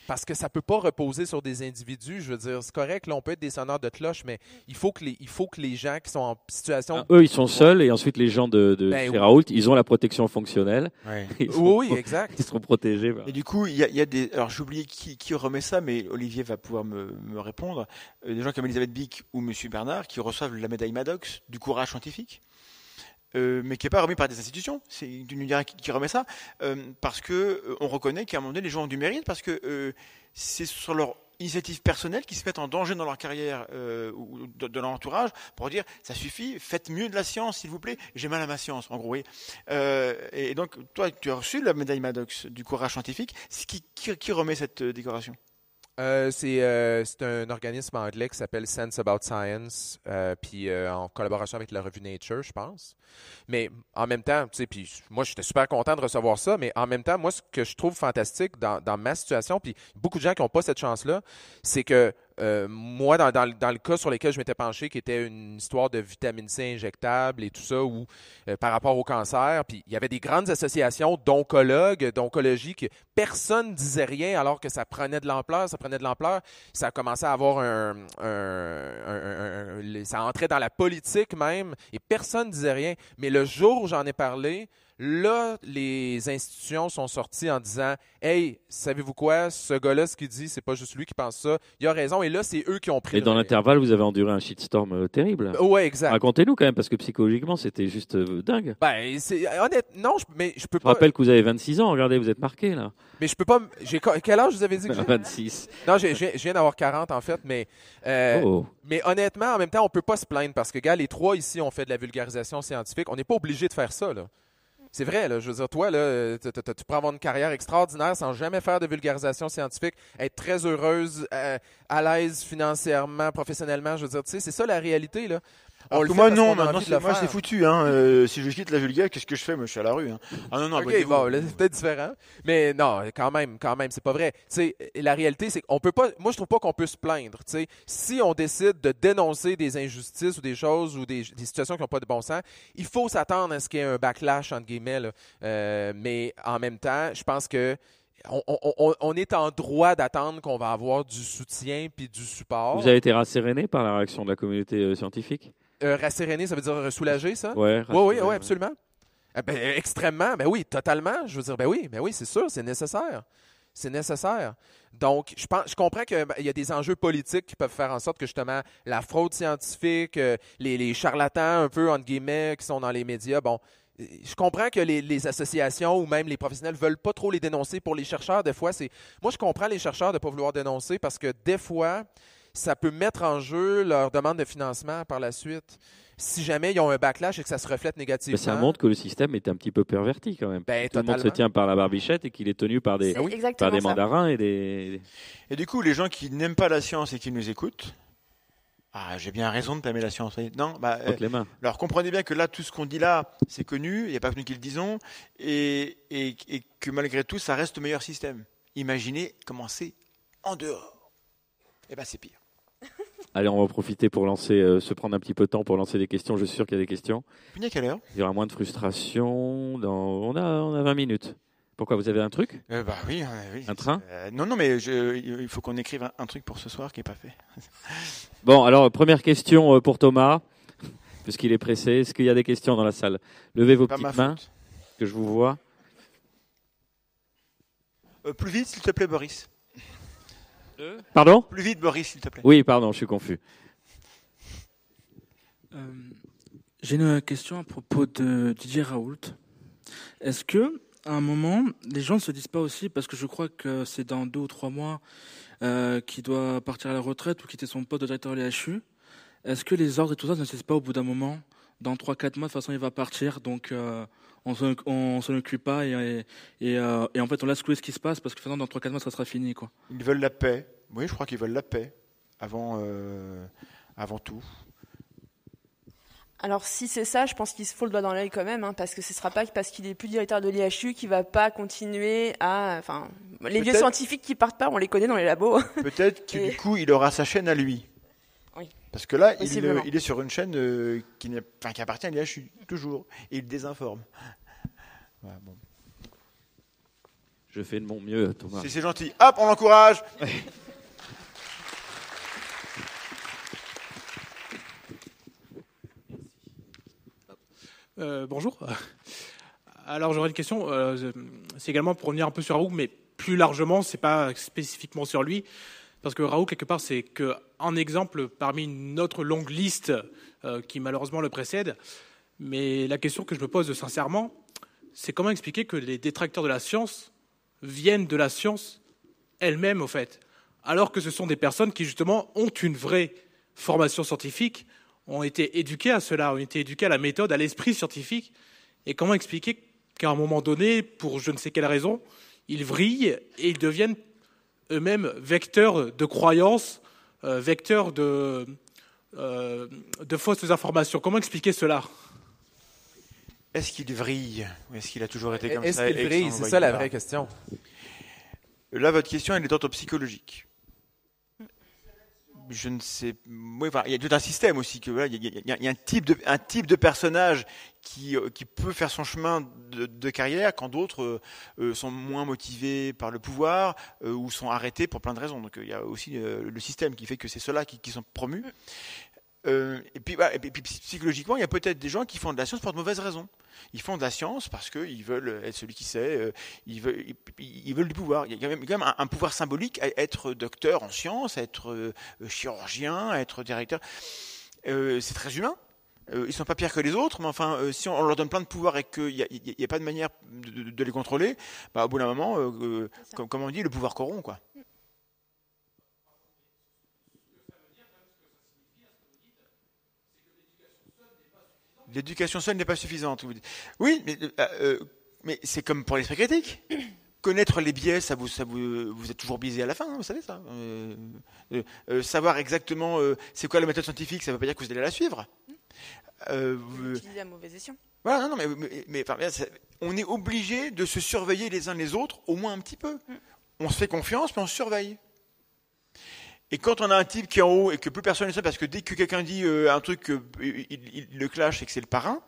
Parce que ça ne peut pas reposer sur des individus. Je veux dire, c'est correct, là, on peut être des sonneurs de cloche, mais il faut que les, il faut que les gens qui sont en situation. Ah, eux, ils sont seuls et ensuite les gens de, de Ben oui. Ils ont la protection fonctionnelle. [laughs] Sont, Oui, exact. ils seront protégés. Et du coup, il y a, il y a des. Alors j'ai oublié qui, qui remet ça, mais Olivier va pouvoir me, me répondre. Euh, des gens comme Elisabeth Bick ou Monsieur Bernard qui reçoivent la médaille Maddox du courage scientifique. Euh, mais qui n'est pas remis par des institutions, c'est une unité qui, qui remet ça, euh, parce que euh, on reconnaît qu'à un moment donné, les gens ont du mérite, parce que c'est sur leur initiative personnelle qu'ils se mettent en danger dans leur carrière ou de, leur entourage pour dire ça suffit, faites mieux de la science s'il vous plaît, j'ai mal à ma science en gros. oui. Et donc toi tu as reçu la médaille Maddox du courage scientifique, qui, qui, qui remet cette décoration? Euh, c'est euh, c'est un organisme anglais qui s'appelle Sense About Science, euh, puis euh, en collaboration avec la revue Nature, je pense. Mais en même temps, tu sais, puis moi, j'étais super content de recevoir ça, mais en même temps, moi, ce que je trouve fantastique dans, dans ma situation, puis beaucoup de gens qui n'ont pas cette chance-là, c'est que euh, moi, dans, le cas sur lequel je m'étais penché, qui était une histoire de vitamine C injectable et tout ça, ou euh, par rapport au cancer, puis il y avait des grandes associations d'oncologues, d'oncologie, que personne ne disait rien alors que ça prenait de l'ampleur, ça prenait de l'ampleur. Ça a commencé à avoir un, un, un, Ça entrait dans la politique même, et personne ne disait rien. Mais le jour où j'en ai parlé, Là, les institutions sont sorties en disant Hey, savez-vous quoi, ce gars-là, ce qu'il dit, c'est pas juste lui qui pense ça. Il a raison. Et là, c'est eux qui ont pris. Et dans l'intervalle, vous avez enduré un shitstorm euh, terrible. Oui, exact. Racontez-nous quand même, parce que psychologiquement, c'était juste euh, dingue. Ben, c'est honnête. Non, mais je peux pas. Je rappelle que vous avez 26 ans. Regardez, vous êtes marqué là. Mais je peux pas. J'ai quel âge vous avez dit que 26. Non, je viens d'avoir 40 en fait, mais. Euh, oh. Mais honnêtement, en même temps, on peut pas se plaindre parce que, gars, les trois ici ont fait de la vulgarisation scientifique. On n'est pas obligé de faire ça là. C'est vrai, là, je veux dire, toi, là, tu peux avoir une carrière extraordinaire sans jamais faire de vulgarisation scientifique, être très heureuse, euh, à l'aise financièrement, professionnellement. Je veux dire, tu sais, c'est ça la réalité. Là moi non, maintenant c'est, moi c'est foutu. Hein. Euh, si je quitte la vulgaire, qu'est-ce que je fais? Moi je suis à la rue. Hein. Ah non non. Ok, bon, c'est peut-être différent, mais non, quand même, quand même, c'est pas vrai. sais, la réalité c'est qu'on peut pas. Moi je trouve pas qu'on peut se plaindre. sais, si on décide de dénoncer des injustices ou des choses ou des, des situations qui n'ont pas de bon sens, il faut s'attendre à ce qu'il y ait un backlash entre guillemets. Là. Euh, mais en même temps, je pense que on, on, on, est en droit d'attendre qu'on va avoir du soutien puis du support. Vous avez été rasséréné par la réaction de la communauté euh, scientifique? Euh, rasséréné, ça veut dire soulager, ça? Oui, oui, oui, absolument. Eh ben, extrêmement, ben oui, totalement. Je veux dire, ben oui, ben oui, c'est sûr, c'est nécessaire. C'est nécessaire. Donc, je, pense, je comprends qu'il y a des enjeux politiques qui peuvent faire en sorte que justement la fraude scientifique, euh, les, charlatans un peu, entre guillemets, qui sont dans les médias, bon, je comprends que les, les, associations ou même les professionnels veulent pas trop les dénoncer. Pour les chercheurs, des fois, c'est. Moi, je comprends les chercheurs de ne pas vouloir dénoncer parce que des fois, ça peut mettre en jeu leur demande de financement par la suite. Si jamais ils ont un backlash et que ça se reflète négativement. ça montre que le système est un petit peu perverti quand même. Ben, Tout le monde se tient par la barbichette et qu'il est tenu par des, par des mandarins et des. Et du coup, les gens qui n'aiment pas la science et qui nous écoutent, ah, j'ai bien raison de pas aimer la science. Non, bah, euh, alors comprenez bien que là, tout ce qu'on dit là, c'est connu, il n'y a pas que nous qui le disons, et, et, et, que malgré tout, ça reste le meilleur système. Imaginez comment c'est en dehors. Eh bien, c'est pire. Allez, on va profiter pour lancer, euh, se prendre un petit peu de temps pour lancer des questions. Je suis sûr qu'il y a des questions. Puis à quelle heure? Il y aura moins de frustration. Dans... On, a, on a 20 minutes. Pourquoi vous avez un truc? Euh, Bah oui, oui. Un train? Euh, Non, non, mais je, il faut qu'on écrive un, truc pour ce soir qui n'est pas fait. [laughs] bon, alors première question pour Thomas, [laughs] puisqu'il est pressé. Est-ce qu'il y a des questions dans la salle? Levez vos petites mains, que je vous vois. plus vite, s'il te plaît, Boris. Pardon? Plus vite, Boris, s'il te plaît. Oui, pardon, je suis confus. Euh, j'ai une question à propos de Didier Raoult. Est-ce que, à un moment, les gens ne se disent pas aussi, parce que je crois que c'est dans deux ou trois mois euh, qu'il doit partir à la retraite ou quitter son poste de directeur de l'IHU, est-ce que les ordres et tout ça ne se disent pas au bout d'un moment Dans trois, quatre mois, de toute façon, il va partir, donc euh, on ne s'en occupe pas et, et, euh, et, en fait on laisse couler ce qui se passe parce que dans 3-4 mois ça sera fini. Quoi. Ils veulent la paix. Oui, je crois qu'ils veulent la paix avant, euh, avant tout. Alors si c'est ça, je pense qu'il se faut le doigt dans l'œil quand même, hein, parce que ce ne sera pas parce qu'il est plus directeur de l'IHU qu'il va pas continuer à... Enfin, les vieux scientifiques qui partent pas, on les connaît dans les labos. Peut-être que [laughs] du coup il aura sa chaîne à lui. Parce que là, il, euh, il, est sur une chaîne qui, enfin, qui appartient à l'IHU, toujours. Et il désinforme. bon. Je fais de mon mieux, Thomas. C'est gentil. Hop, on l'encourage euh, bonjour. Alors j'aurais une question. Euh, c'est également pour revenir un peu sur Raoult, mais plus largement, c'est pas spécifiquement sur lui, parce que Raoult quelque part c'est qu'un exemple parmi une autre longue liste euh, qui malheureusement le précède. Mais la question que je me pose sincèrement, c'est comment expliquer que les détracteurs de la science viennent de la science elle-même, au fait, alors que ce sont des personnes qui, justement, ont une vraie formation scientifique, ont été éduquées à cela, ont été éduquées à la méthode, à l'esprit scientifique. Et comment expliquer qu'à un moment donné, pour je ne sais quelle raison, ils vrillent et ils deviennent eux-mêmes vecteurs de croyances, euh, vecteurs de, euh, de fausses informations. Comment expliquer cela? Est-ce qu'il vrille ou est-ce qu'il a toujours été comme ça Est-ce qu'il vrille? C'est ça la vraie question. Là, votre question, elle est d'ordre psychologique. Je ne sais. Il y a tout un système aussi que il y, a- un type de personnage qui euh, qui peut faire son chemin de, carrière quand d'autres euh, euh, sont moins motivés par le pouvoir ou sont arrêtés pour plein de raisons. Donc il y a aussi le système qui fait que c'est ceux-là qui, qui sont promus. Euh, et, puis, et puis- psychologiquement, il y a peut-être des gens qui font de la science pour de mauvaises raisons. Ils font de la science parce qu'ils veulent être celui qui sait, euh, ils, veulent, ils, ils veulent du pouvoir. Il y a quand même, quand même un, un pouvoir symbolique à être docteur en sciences, à être euh, chirurgien, à être directeur. Euh, c'est très humain. Euh, ils sont pas pires que les autres, mais enfin, euh, si on leur donne plein de pouvoir et qu'il n'y a, pas de manière de, de- de les contrôler, bah, au bout d'un moment, euh, euh, comme, comme on dit, le pouvoir corrompt. Quoi. L'éducation seule n'est pas suffisante. Oui, mais, euh, euh, mais c'est comme pour l'esprit critique. Connaître les biais, ça vous, ça vous, vous êtes toujours biaisé à la fin, hein, vous savez ça. Euh, savoir exactement c'est quoi la méthode scientifique, ça ne veut pas dire que vous allez la suivre. Vous- Utiliser à mauvais escient. voilà, non, non, mais, mais, mais, enfin, on est obligé de se surveiller les uns les autres, au moins un petit peu. On se fait confiance, mais on se surveille. Et quand on a un type qui est en haut et que plus personne ne sait, parce que dès que quelqu'un dit euh, un truc, euh, il, le clash et que c'est le parrain,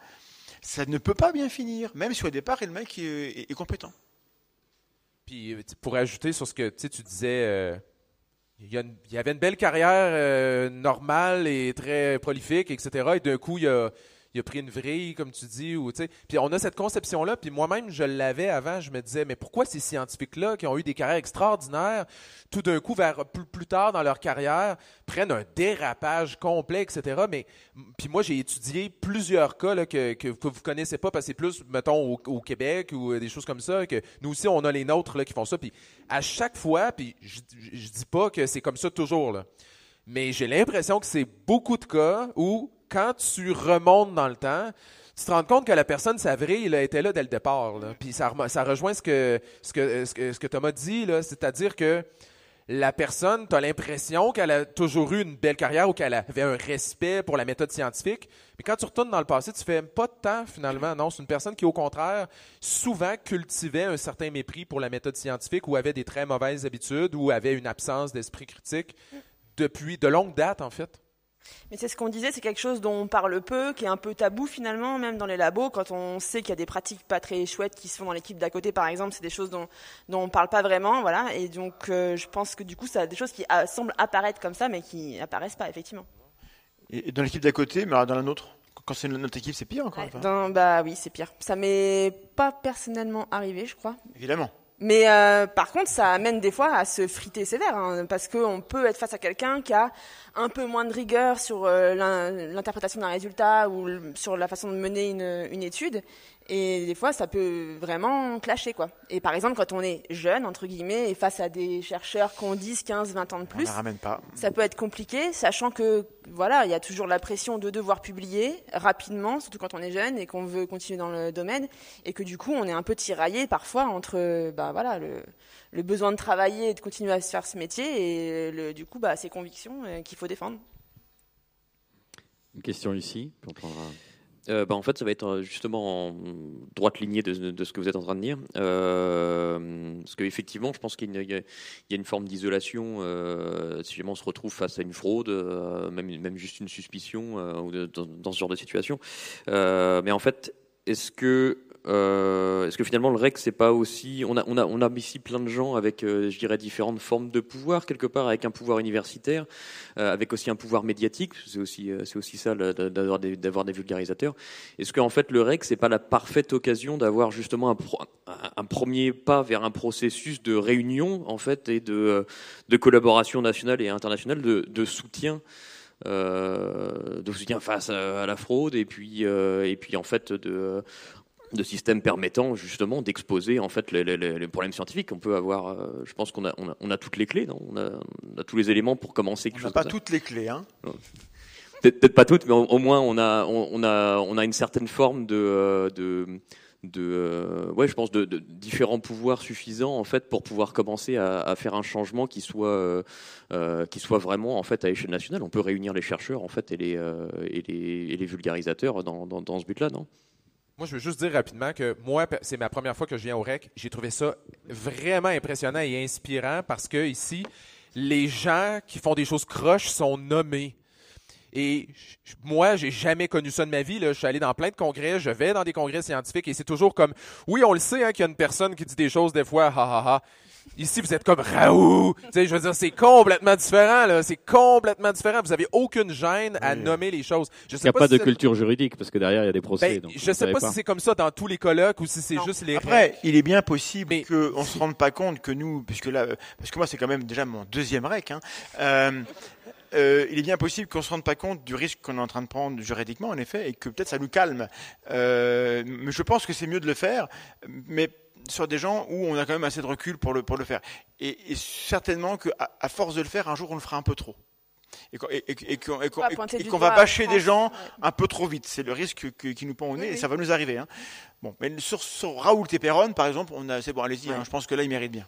ça ne peut pas bien finir, même si au départ, le mec est, est- compétent. Puis euh, pour ajouter sur ce que tu sais, tu disais, il, y il y avait une belle carrière normale et très prolifique, etc. Et d'un coup, il a, il a pris une vrille, comme tu dis. Ou, tu sais. puis on a cette conception-là. Puis moi-même, je l'avais avant. Je me disais, mais pourquoi ces scientifiques-là, qui ont eu des carrières extraordinaires, tout d'un coup, vers plus, tard dans leur carrière, prennent un dérapage complet, etc. Mais puis moi, j'ai étudié plusieurs cas que, que, que vous connaissez pas, parce que c'est plus, mettons, au, Québec ou euh, des choses comme ça, que nous aussi, on a les nôtres là, qui font ça. Puis à chaque fois, puis je, dis pas que c'est comme ça toujours, mais j'ai l'impression que c'est beaucoup de cas où, quand tu remontes dans le temps, tu te rends compte que la personne, sa vraie, il a été là dès le départ. Puis ça, rejoint ce que, ce Thomas dit, c'est-à-dire que la personne, tu as l'impression qu'elle a toujours eu une belle carrière ou qu'elle avait un respect pour la méthode scientifique. Mais quand tu retournes dans le passé, tu fais pas de temps finalement. Non, c'est une personne qui, au contraire, souvent cultivait un certain mépris pour la méthode scientifique ou avait des très mauvaises habitudes ou avait une absence d'esprit critique depuis de longue date, en fait. Mais c'est ce qu'on disait, c'est quelque chose dont on parle peu, qui est un peu tabou finalement, même dans les labos, quand on sait qu'il y a des pratiques pas très chouettes qui se font dans l'équipe d'à côté, par exemple, c'est des choses dont, dont on parle pas vraiment, voilà. Et donc, euh, je pense que du coup, ça a des choses qui ah, semblent apparaître comme ça, mais qui apparaissent pas, effectivement. Et dans l'équipe d'à côté, mais dans la nôtre, quand c'est notre équipe, c'est pire encore. Ouais, dans- bah oui, c'est pire. Ça m'est pas personnellement arrivé, je crois. Évidemment. Mais euh, par contre, ça amène des fois à se friter sévère, hein, parce qu'on peut être face à quelqu'un qui a un peu moins de rigueur sur euh, l'in- l'interprétation d'un résultat ou sur la façon de mener une étude. Et des fois, ça peut vraiment clasher, quoi. Et par exemple, quand on est jeune, entre guillemets, et face à des chercheurs qui ont 10, 15, 20 ans de plus, ne ramène pas. ça peut être compliqué, sachant que voilà, il y a toujours la pression de devoir publier rapidement, surtout quand on est jeune et qu'on veut continuer dans le domaine, et que du coup on est un peu tiraillé parfois entre bah voilà le, le besoin de travailler et de continuer à se faire ce métier et le, du coup bah ces convictions euh, qu'il faut défendre. Une question ici, puis on prendra. Euh, bah, en fait, ça va être euh, justement en droite lignée de, ce que vous êtes en train de dire. Euh, parce qu'effectivement, je pense qu'il y, a- une forme d'isolation euh, si jamais on se retrouve face à une fraude, euh, même, juste une suspicion ou dans, ce genre de situation. Mais en fait, est-ce que euh, est-ce que finalement le REC c'est pas aussi on a on a on a ici plein de gens avec euh, je dirais différentes formes de pouvoir quelque part avec un pouvoir universitaire euh, avec aussi un pouvoir médiatique c'est aussi c'est aussi ça d'avoir des des vulgarisateurs. Est-ce qu'en fait le REC c'est pas la parfaite occasion d'avoir justement un, premier pas vers un processus de réunion en fait et de de collaboration nationale et internationale de, soutien de soutien face à, la fraude et puis et puis en fait de de systèmes permettant justement d'exposer en fait les, les- les- les problèmes scientifiques. On peut avoir, euh, je pense qu'on a, on a, on a toutes les clés, non? On, a, on a tous les éléments pour commencer On quelque n'a chose. pas toutes les clés. Hein. Peut-être pas toutes, mais au, au moins on a, on, on a, on a une certaine forme de, euh, de, de euh, ouais, je pense de, de différents pouvoirs suffisants en fait pour pouvoir commencer à, à faire un changement qui soit, euh, euh, qui soit vraiment en fait à échelle nationale. On peut réunir les chercheurs en fait et les, et les, et les vulgarisateurs dans, dans, dans ce but-là, non? Moi, je veux juste dire rapidement que moi, c'est ma première fois que je viens au REC. J'ai trouvé ça vraiment impressionnant et inspirant parce que ici, les gens qui font des choses croches sont nommés. Et moi, j'ai jamais connu ça de ma vie. Là. Je suis allé dans plein de congrès, je vais dans des congrès scientifiques et c'est toujours comme, oui, on le sait hein, qu'il y a une personne qui dit des choses des fois, ha ha ha. Ici, vous êtes comme Raoult. Tu sais, je veux dire, c'est complètement différent. là. C'est complètement différent. Vous avez aucune gêne à Oui. nommer les choses. Je Il n'y a pas, si de culture juridique parce que derrière il y a des procès. Ben, donc je vous sais pas, si c'est comme ça dans tous les colloques ou si c'est juste les Après, règles. il est bien possible qu'on ne se rende pas compte que nous, puisque là, parce que moi c'est quand même déjà mon deuxième rec, hein, euh, euh, il est bien possible qu'on se rende pas compte du risque qu'on est en train de prendre juridiquement, en effet, et que peut-être ça nous calme. Euh, mais je pense que c'est mieux de le faire, mais sur des gens où on a quand même assez de recul pour le, pour le faire. Et, et certainement qu'à à force de le faire, un jour on le fera un peu trop. Et qu'on et, et- et qu'on- et qu'on- Pas et- pointer et du qu'on va bâcher des gens un peu trop vite. C'est le risque que- qui nous pend au nez Oui, et oui. ça va nous arriver. Hein. Bon, mais sur, sur Raoul Perron, par exemple, on a, c'est bon, allez-y. hein, je pense que là, il mérite bien.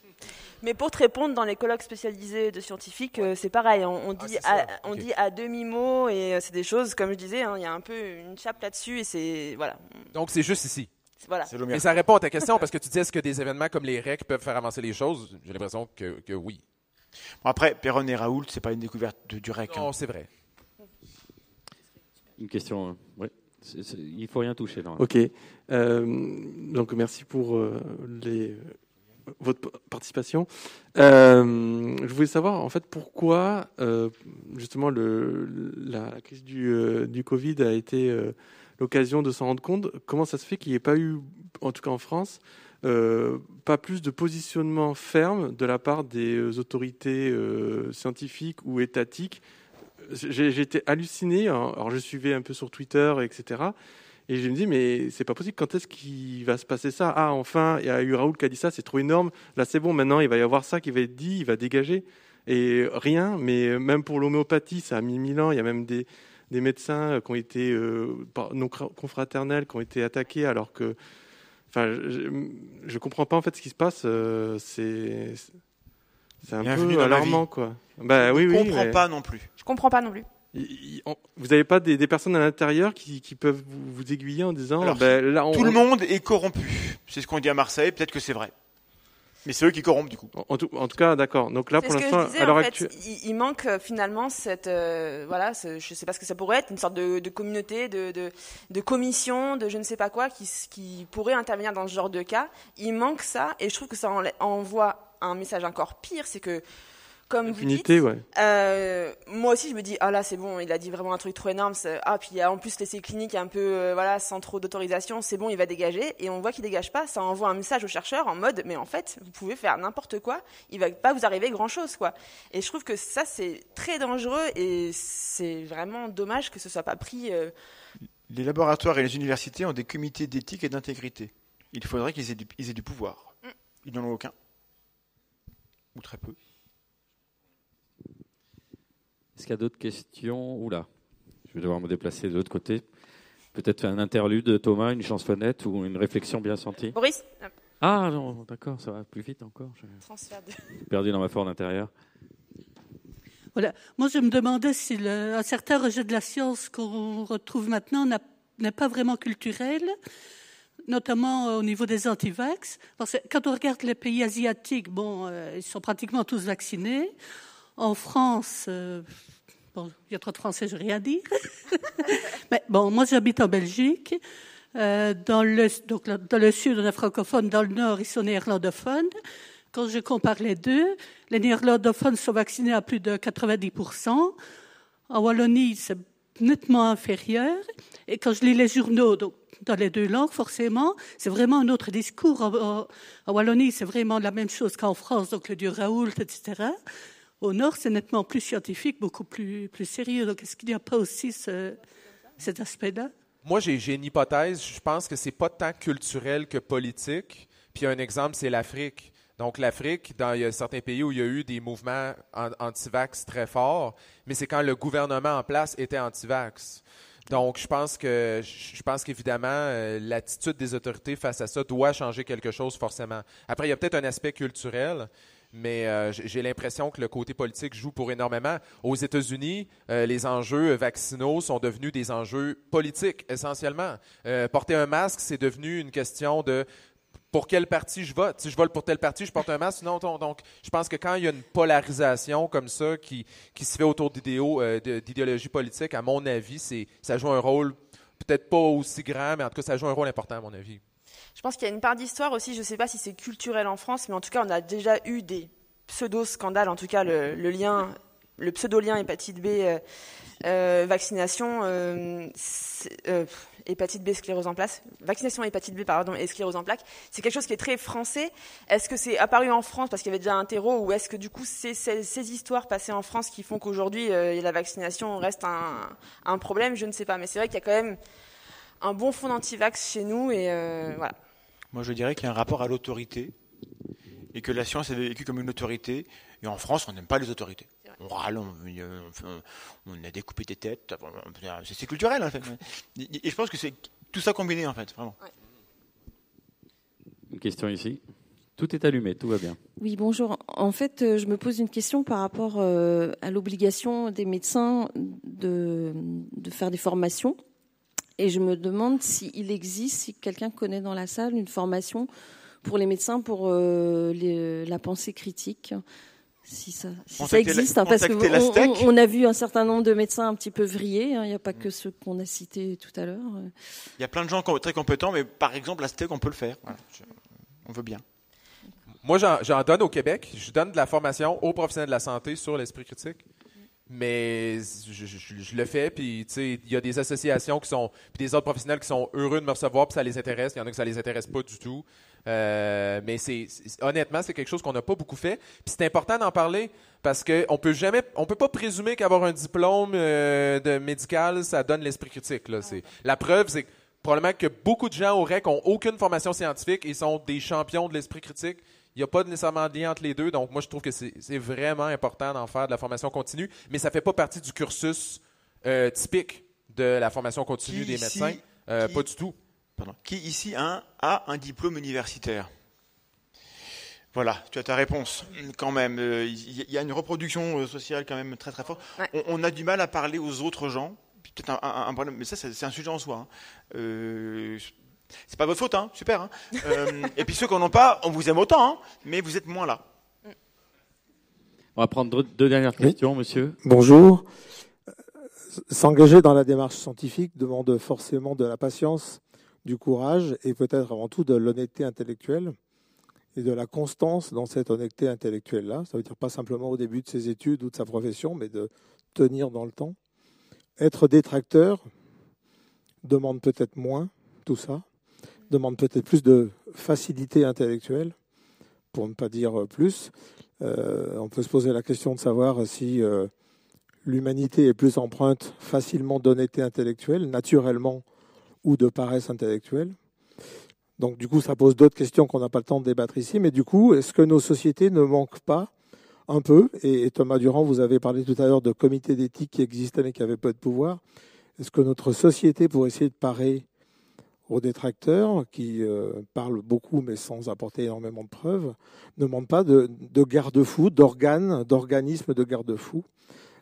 Mais pour te répondre, dans les colloques spécialisés de scientifiques, euh, c'est pareil. On, on Ah, dit, à, on dit à demi-mot et euh, c'est des choses, comme je disais, hein, il y a un peu une chape là-dessus et c'est. Voilà. Donc, c'est juste ici. Voilà. C'est le Mais ça répond à ta question parce que tu dis est-ce que des événements comme les REC peuvent faire avancer les choses? J'ai l'impression que, que oui. Bon, après, Perron et Raoul, c'est pas une découverte de- du REC. hein. Non, c'est vrai. Une question. euh, ouais. C'est- c'est- il faut rien toucher. Non. Ok. Euh, donc merci pour euh, les, votre participation. Euh, je voulais savoir en fait pourquoi euh, justement le, la, la crise du, euh, du Covid a été euh, l'occasion de s'en rendre compte. Comment ça se fait qu'il n'y ait pas eu, en tout cas en France, euh, pas plus de positionnement ferme de la part des euh, autorités euh, scientifiques ou étatiques? Été halluciné. hein. Alors, je suivais un peu sur Twitter, etc. Et je me dis, mais c'est pas possible. Quand est-ce qu'il va se passer ça? Ah, enfin, il y a eu Raoul qui a dit ça, c'est trop énorme. Là, c'est bon, maintenant, il va y avoir ça qui va être dit, il va dégager. Et rien, mais même pour l'homéopathie, ça a mis mille ans. Il y a même des, des médecins qui ont été euh, non confraternels, qui ont été attaqués, alors que. Enfin, je, je comprends pas en fait ce qui se passe. euh, c'est c'est un Bienvenue peu alarmant, quoi. Bah oui, Je oui. comprends mais- pas non plus. Je comprends pas non plus. Vous n'avez pas des, des personnes à l'intérieur qui, qui peuvent vous, vous aiguiller en disant Alors, ben, là, on, Tout le monde est corrompu. C'est ce qu'on dit à Marseille. Peut-être que c'est vrai. Mais c'est eux qui corrompent du coup. En, tout, en tout cas, d'accord. Donc là, pour l'instant, à l'heure actuelle. il, il manque euh, finalement cette, euh, voilà, ce- je sais pas ce que ça pourrait être, une sorte de, de communauté, de, de, de commission, de je ne sais pas quoi, qui, qui pourrait intervenir dans ce genre de cas. Il manque ça, et je trouve que ça envoie un message encore pire, c'est que, comme vous dites, ouais. euh, moi aussi, je me dis, ah là, c'est bon, il a dit vraiment un truc trop énorme. Ah, puis il y a en plus l'essai clinique un peu, euh, voilà, sans trop d'autorisation, c'est bon, il va dégager. Et on voit qu'il dégage pas. Ça envoie un message aux chercheurs en mode, mais en fait, vous pouvez faire n'importe quoi, il va pas vous arriver grand chose, quoi. Et je trouve que ça, c'est très dangereux et c'est vraiment dommage que ce soit pas pris. euh, Les laboratoires et les universités ont des comités d'éthique et d'intégrité. Il faudrait qu'ils aient, du- ils aient du pouvoir. Ils n'en ont aucun. Ou très peu. Est-ce qu'il y a d'autres questions Oula, je vais devoir me déplacer de l'autre côté. Peut-être un interlude, Thomas, une chansonnette ou une réflexion bien sentie. Boris, Ah non, d'accord, ça va plus vite encore. Transfert de. [laughs] perdu dans ma forme intérieure. Voilà. Moi, je me demandais si le, un certain rejet de la science qu'on retrouve maintenant n'a- n'est pas vraiment culturel, notamment au niveau des antivax. Parce que quand on regarde les pays asiatiques, bon, euh, ils sont pratiquement tous vaccinés. En France, euh, il y a trop de Français, je vais rien dire. [laughs] Mais bon, moi, j'habite en Belgique. Euh, dans, le, sud, on est francophone. Dans le nord, ils sont néerlandophones. Quand je compare les deux, les néerlandophones sont vaccinés à plus de 90%. En Wallonie, c'est nettement inférieur. Et quand je lis les journaux, donc, dans les deux langues, forcément, c'est vraiment un autre discours. En Wallonie, c'est vraiment la même chose qu'en France, donc le dieu Raoult, etc. Au nord, c'est nettement plus scientifique, beaucoup plus, plus sérieux. Donc, est-ce qu'il n'y a pas aussi ce- cet aspect-là? Moi, j'ai une hypothèse. Je pense que c'est pas tant culturel que politique. Puis un exemple, c'est l'Afrique. Donc l'Afrique, dans il y a certains pays où il y a eu des mouvements an- anti-vax très forts, mais c'est quand le gouvernement en place était anti-vax. Donc je pense que je pense qu'évidemment euh, l'attitude des autorités face à ça doit changer quelque chose forcément. Après, il y a peut-être un aspect culturel. Mais euh, j'ai l'impression que le côté politique joue pour énormément. Aux États-Unis, euh, les enjeux vaccinaux sont devenus des enjeux politiques essentiellement. Euh, porter un masque, c'est devenu une question de pour quel parti je vote. Si je vote pour tel parti, je porte un masque. Non, donc, je pense que quand il y a une polarisation comme ça qui, qui se fait autour euh, d'idéologie politique, à mon avis, ça joue un rôle peut-être pas aussi grand, mais en tout cas, ça joue un rôle important, à mon avis. Je pense qu'il y a une part d'histoire aussi. Je ne sais pas si c'est culturel en France, mais en tout cas, on a déjà eu des pseudo-scandales. En tout cas, le, lien, le pseudo-lien hépatite B, euh, euh, vaccination, hépatite B, sclérose en plaques, vaccination hépatite B, pardon, et sclérose en plaques, c'est quelque chose qui est très français. Est-ce que c'est apparu en France parce qu'il y avait déjà un terreau, ou est-ce que du coup c'est ces, histoires passées en France qui font qu'aujourd'hui euh, la vaccination reste un, problème? Je ne sais pas, mais c'est vrai qu'il y a quand même un bon fond d'antivax chez nous, et euh, voilà. Moi, je dirais qu'il y a un rapport à l'autorité, et que la science est vécue comme une autorité, et en France, on n'aime pas les autorités on râle, on, a découpé des têtes, c'est culturel en fait. [laughs] Et je pense que c'est tout ça combiné en fait, vraiment. Une question ici. Tout est allumé, tout va bien. Oui, bonjour. En fait, euh, je me pose une question par rapport euh, à l'obligation des médecins de, faire des formations. Et je me demande s'il existe, si quelqu'un connaît dans la salle, une formation pour les médecins pour euh, la pensée critique si ça, existe, hein, parce qu'on on, a vu un certain nombre de médecins un petit peu vrillés. Hein. Il n'y a pas que ceux qu'on a cités tout à l'heure. Il y a plein de gens très compétents, mais par exemple, l'Astec, on peut le faire. on veut bien. Moi, j'en donne au Québec. Je donne de la formation aux professionnels de la santé sur l'esprit critique. Mais je, le fais, puis il y a des associations qui sont, puis des autres professionnels qui sont heureux de me recevoir, puis ça les intéresse. Il y en a qui ça les intéresse pas du tout. Euh, mais c'est honnêtement, c'est quelque chose qu'on n'a pas beaucoup fait. Puis c'est important d'en parler parce qu'on peut jamais, on peut pas présumer qu'avoir un diplôme euh, de médical, ça donne l'esprit critique. Là. La preuve, c'est probablement que beaucoup de gens au REC n'ont aucune formation scientifique et sont des champions de l'esprit critique. Il n'y a pas nécessairement de lien entre les deux. Donc, moi, je trouve que c'est vraiment important d'en faire de la formation continue, mais ça ne fait pas partie du cursus euh, typique de la formation continue des médecins. pas du tout qui ici a un diplôme universitaire? Voilà, tu as ta réponse quand même. Euh, il y a une reproduction euh, sociale quand même très très forte. On, a du mal à parler aux autres gens. Peut-être un, problème, mais ça c'est un sujet en soi. Hein. Euh, c'est pas votre faute, hein, super. Hein. Euh, et puis ceux qui n'en ont pas, on vous aime autant, hein, mais vous êtes moins là. On va prendre deux, dernières questions, monsieur. Bonjour. S'engager dans la démarche scientifique demande forcément de la patience, du courage et peut-être avant tout de l'honnêteté intellectuelle et de la constance dans cette honnêteté intellectuelle-là. Ça veut dire pas simplement au début de ses études ou de sa profession, mais de tenir dans le temps. Être détracteur demande peut-être moins tout ça, demande peut-être plus de facilité intellectuelle, pour ne pas dire plus. Euh, on peut se poser la question de savoir si euh, l'humanité est plus empreinte facilement d'honnêteté intellectuelle, naturellement, ou de paresse intellectuelle. Donc du coup, ça pose d'autres questions qu'on n'a pas le temps de débattre ici. Mais du coup, est-ce que nos sociétés ne manquent pas un peu? Et, Thomas Durand, vous avez parlé tout à l'heure de comités d'éthique qui existaient mais qui avaient peu de pouvoir. Est-ce que notre société, pour essayer de parer aux détracteurs, qui euh, parlent beaucoup mais sans apporter énormément de preuves, ne manque pas de, de garde-fous, d'organes, d'organismes de garde-fous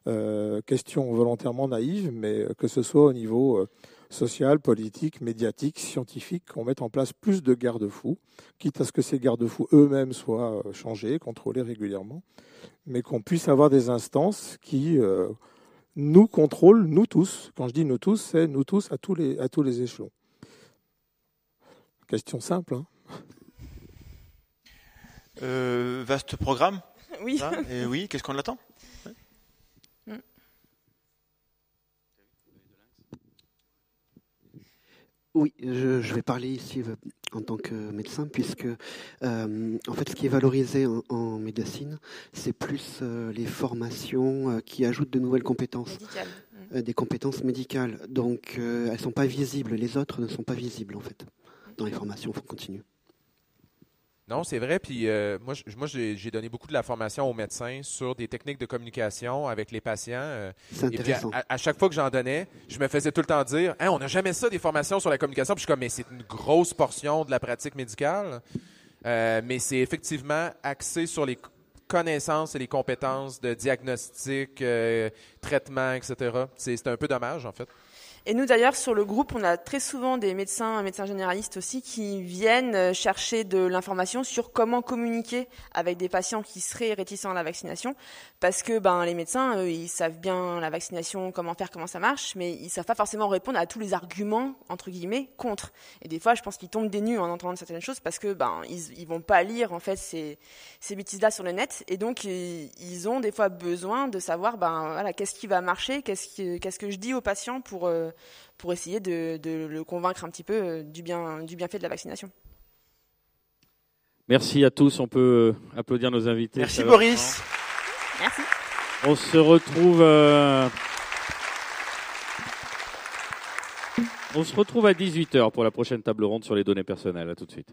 euh, Question volontairement naïve, mais que ce soit au niveau... Euh, social, politique, médiatique, scientifique, qu'on mette en place plus de garde-fous, quitte à ce que ces garde-fous eux-mêmes soient changés, contrôlés régulièrement, mais qu'on puisse avoir des instances qui nous contrôlent, nous tous. Quand je dis nous tous, c'est nous tous à tous les, à tous les échelons. Question simple. Hein euh, vaste programme. [laughs] Oui. et oui, qu'est-ce qu'on attend? Oui, je, vais parler ici euh, en tant que médecin, puisque euh, en fait, ce qui est valorisé en, médecine, c'est plus euh, les formations qui ajoutent de nouvelles compétences, des compétences médicales. Donc, elles ne sont pas visibles. Les autres ne sont pas visibles en fait dans les formations continues. Non, c'est vrai. Puis euh, moi, moi j'ai donné beaucoup de la formation aux médecins sur des techniques de communication avec les patients. Euh, et puis à, chaque fois que j'en donnais, je me faisais tout le temps dire hein, on n'a jamais ça, des formations sur la communication. Puis je suis comme mais c'est une grosse portion de la pratique médicale. Euh, mais c'est effectivement axé sur les connaissances et les compétences de diagnostic, traitement, etc. C'est un peu dommage, en fait. Et nous d'ailleurs sur le groupe, on a très souvent des médecins, médecins généralistes aussi, qui viennent euh, chercher de l'information sur comment communiquer avec des patients qui seraient réticents à la vaccination, parce que ben les médecins, eux, ils savent bien la vaccination, comment faire, comment ça marche, mais ils savent pas forcément répondre à tous les arguments entre guillemets contre. Et des fois, je pense qu'ils tombent des nues en entendant certaines choses parce que ben ils, vont pas lire en fait ces, ces bêtises-là sur le net, et donc ils, ont des fois besoin de savoir ben voilà qu'est-ce qui va marcher, qu'est-ce qui, qu'est-ce que je dis aux patients pour euh, pour essayer de, de le convaincre un petit peu euh, du bien du bienfait de la vaccination. Merci à tous. On peut euh, applaudir nos invités. Merci Ça va. Boris. Merci. On se retrouve. euh, On se retrouve à 18h pour la prochaine table ronde sur les données personnelles. À tout de suite.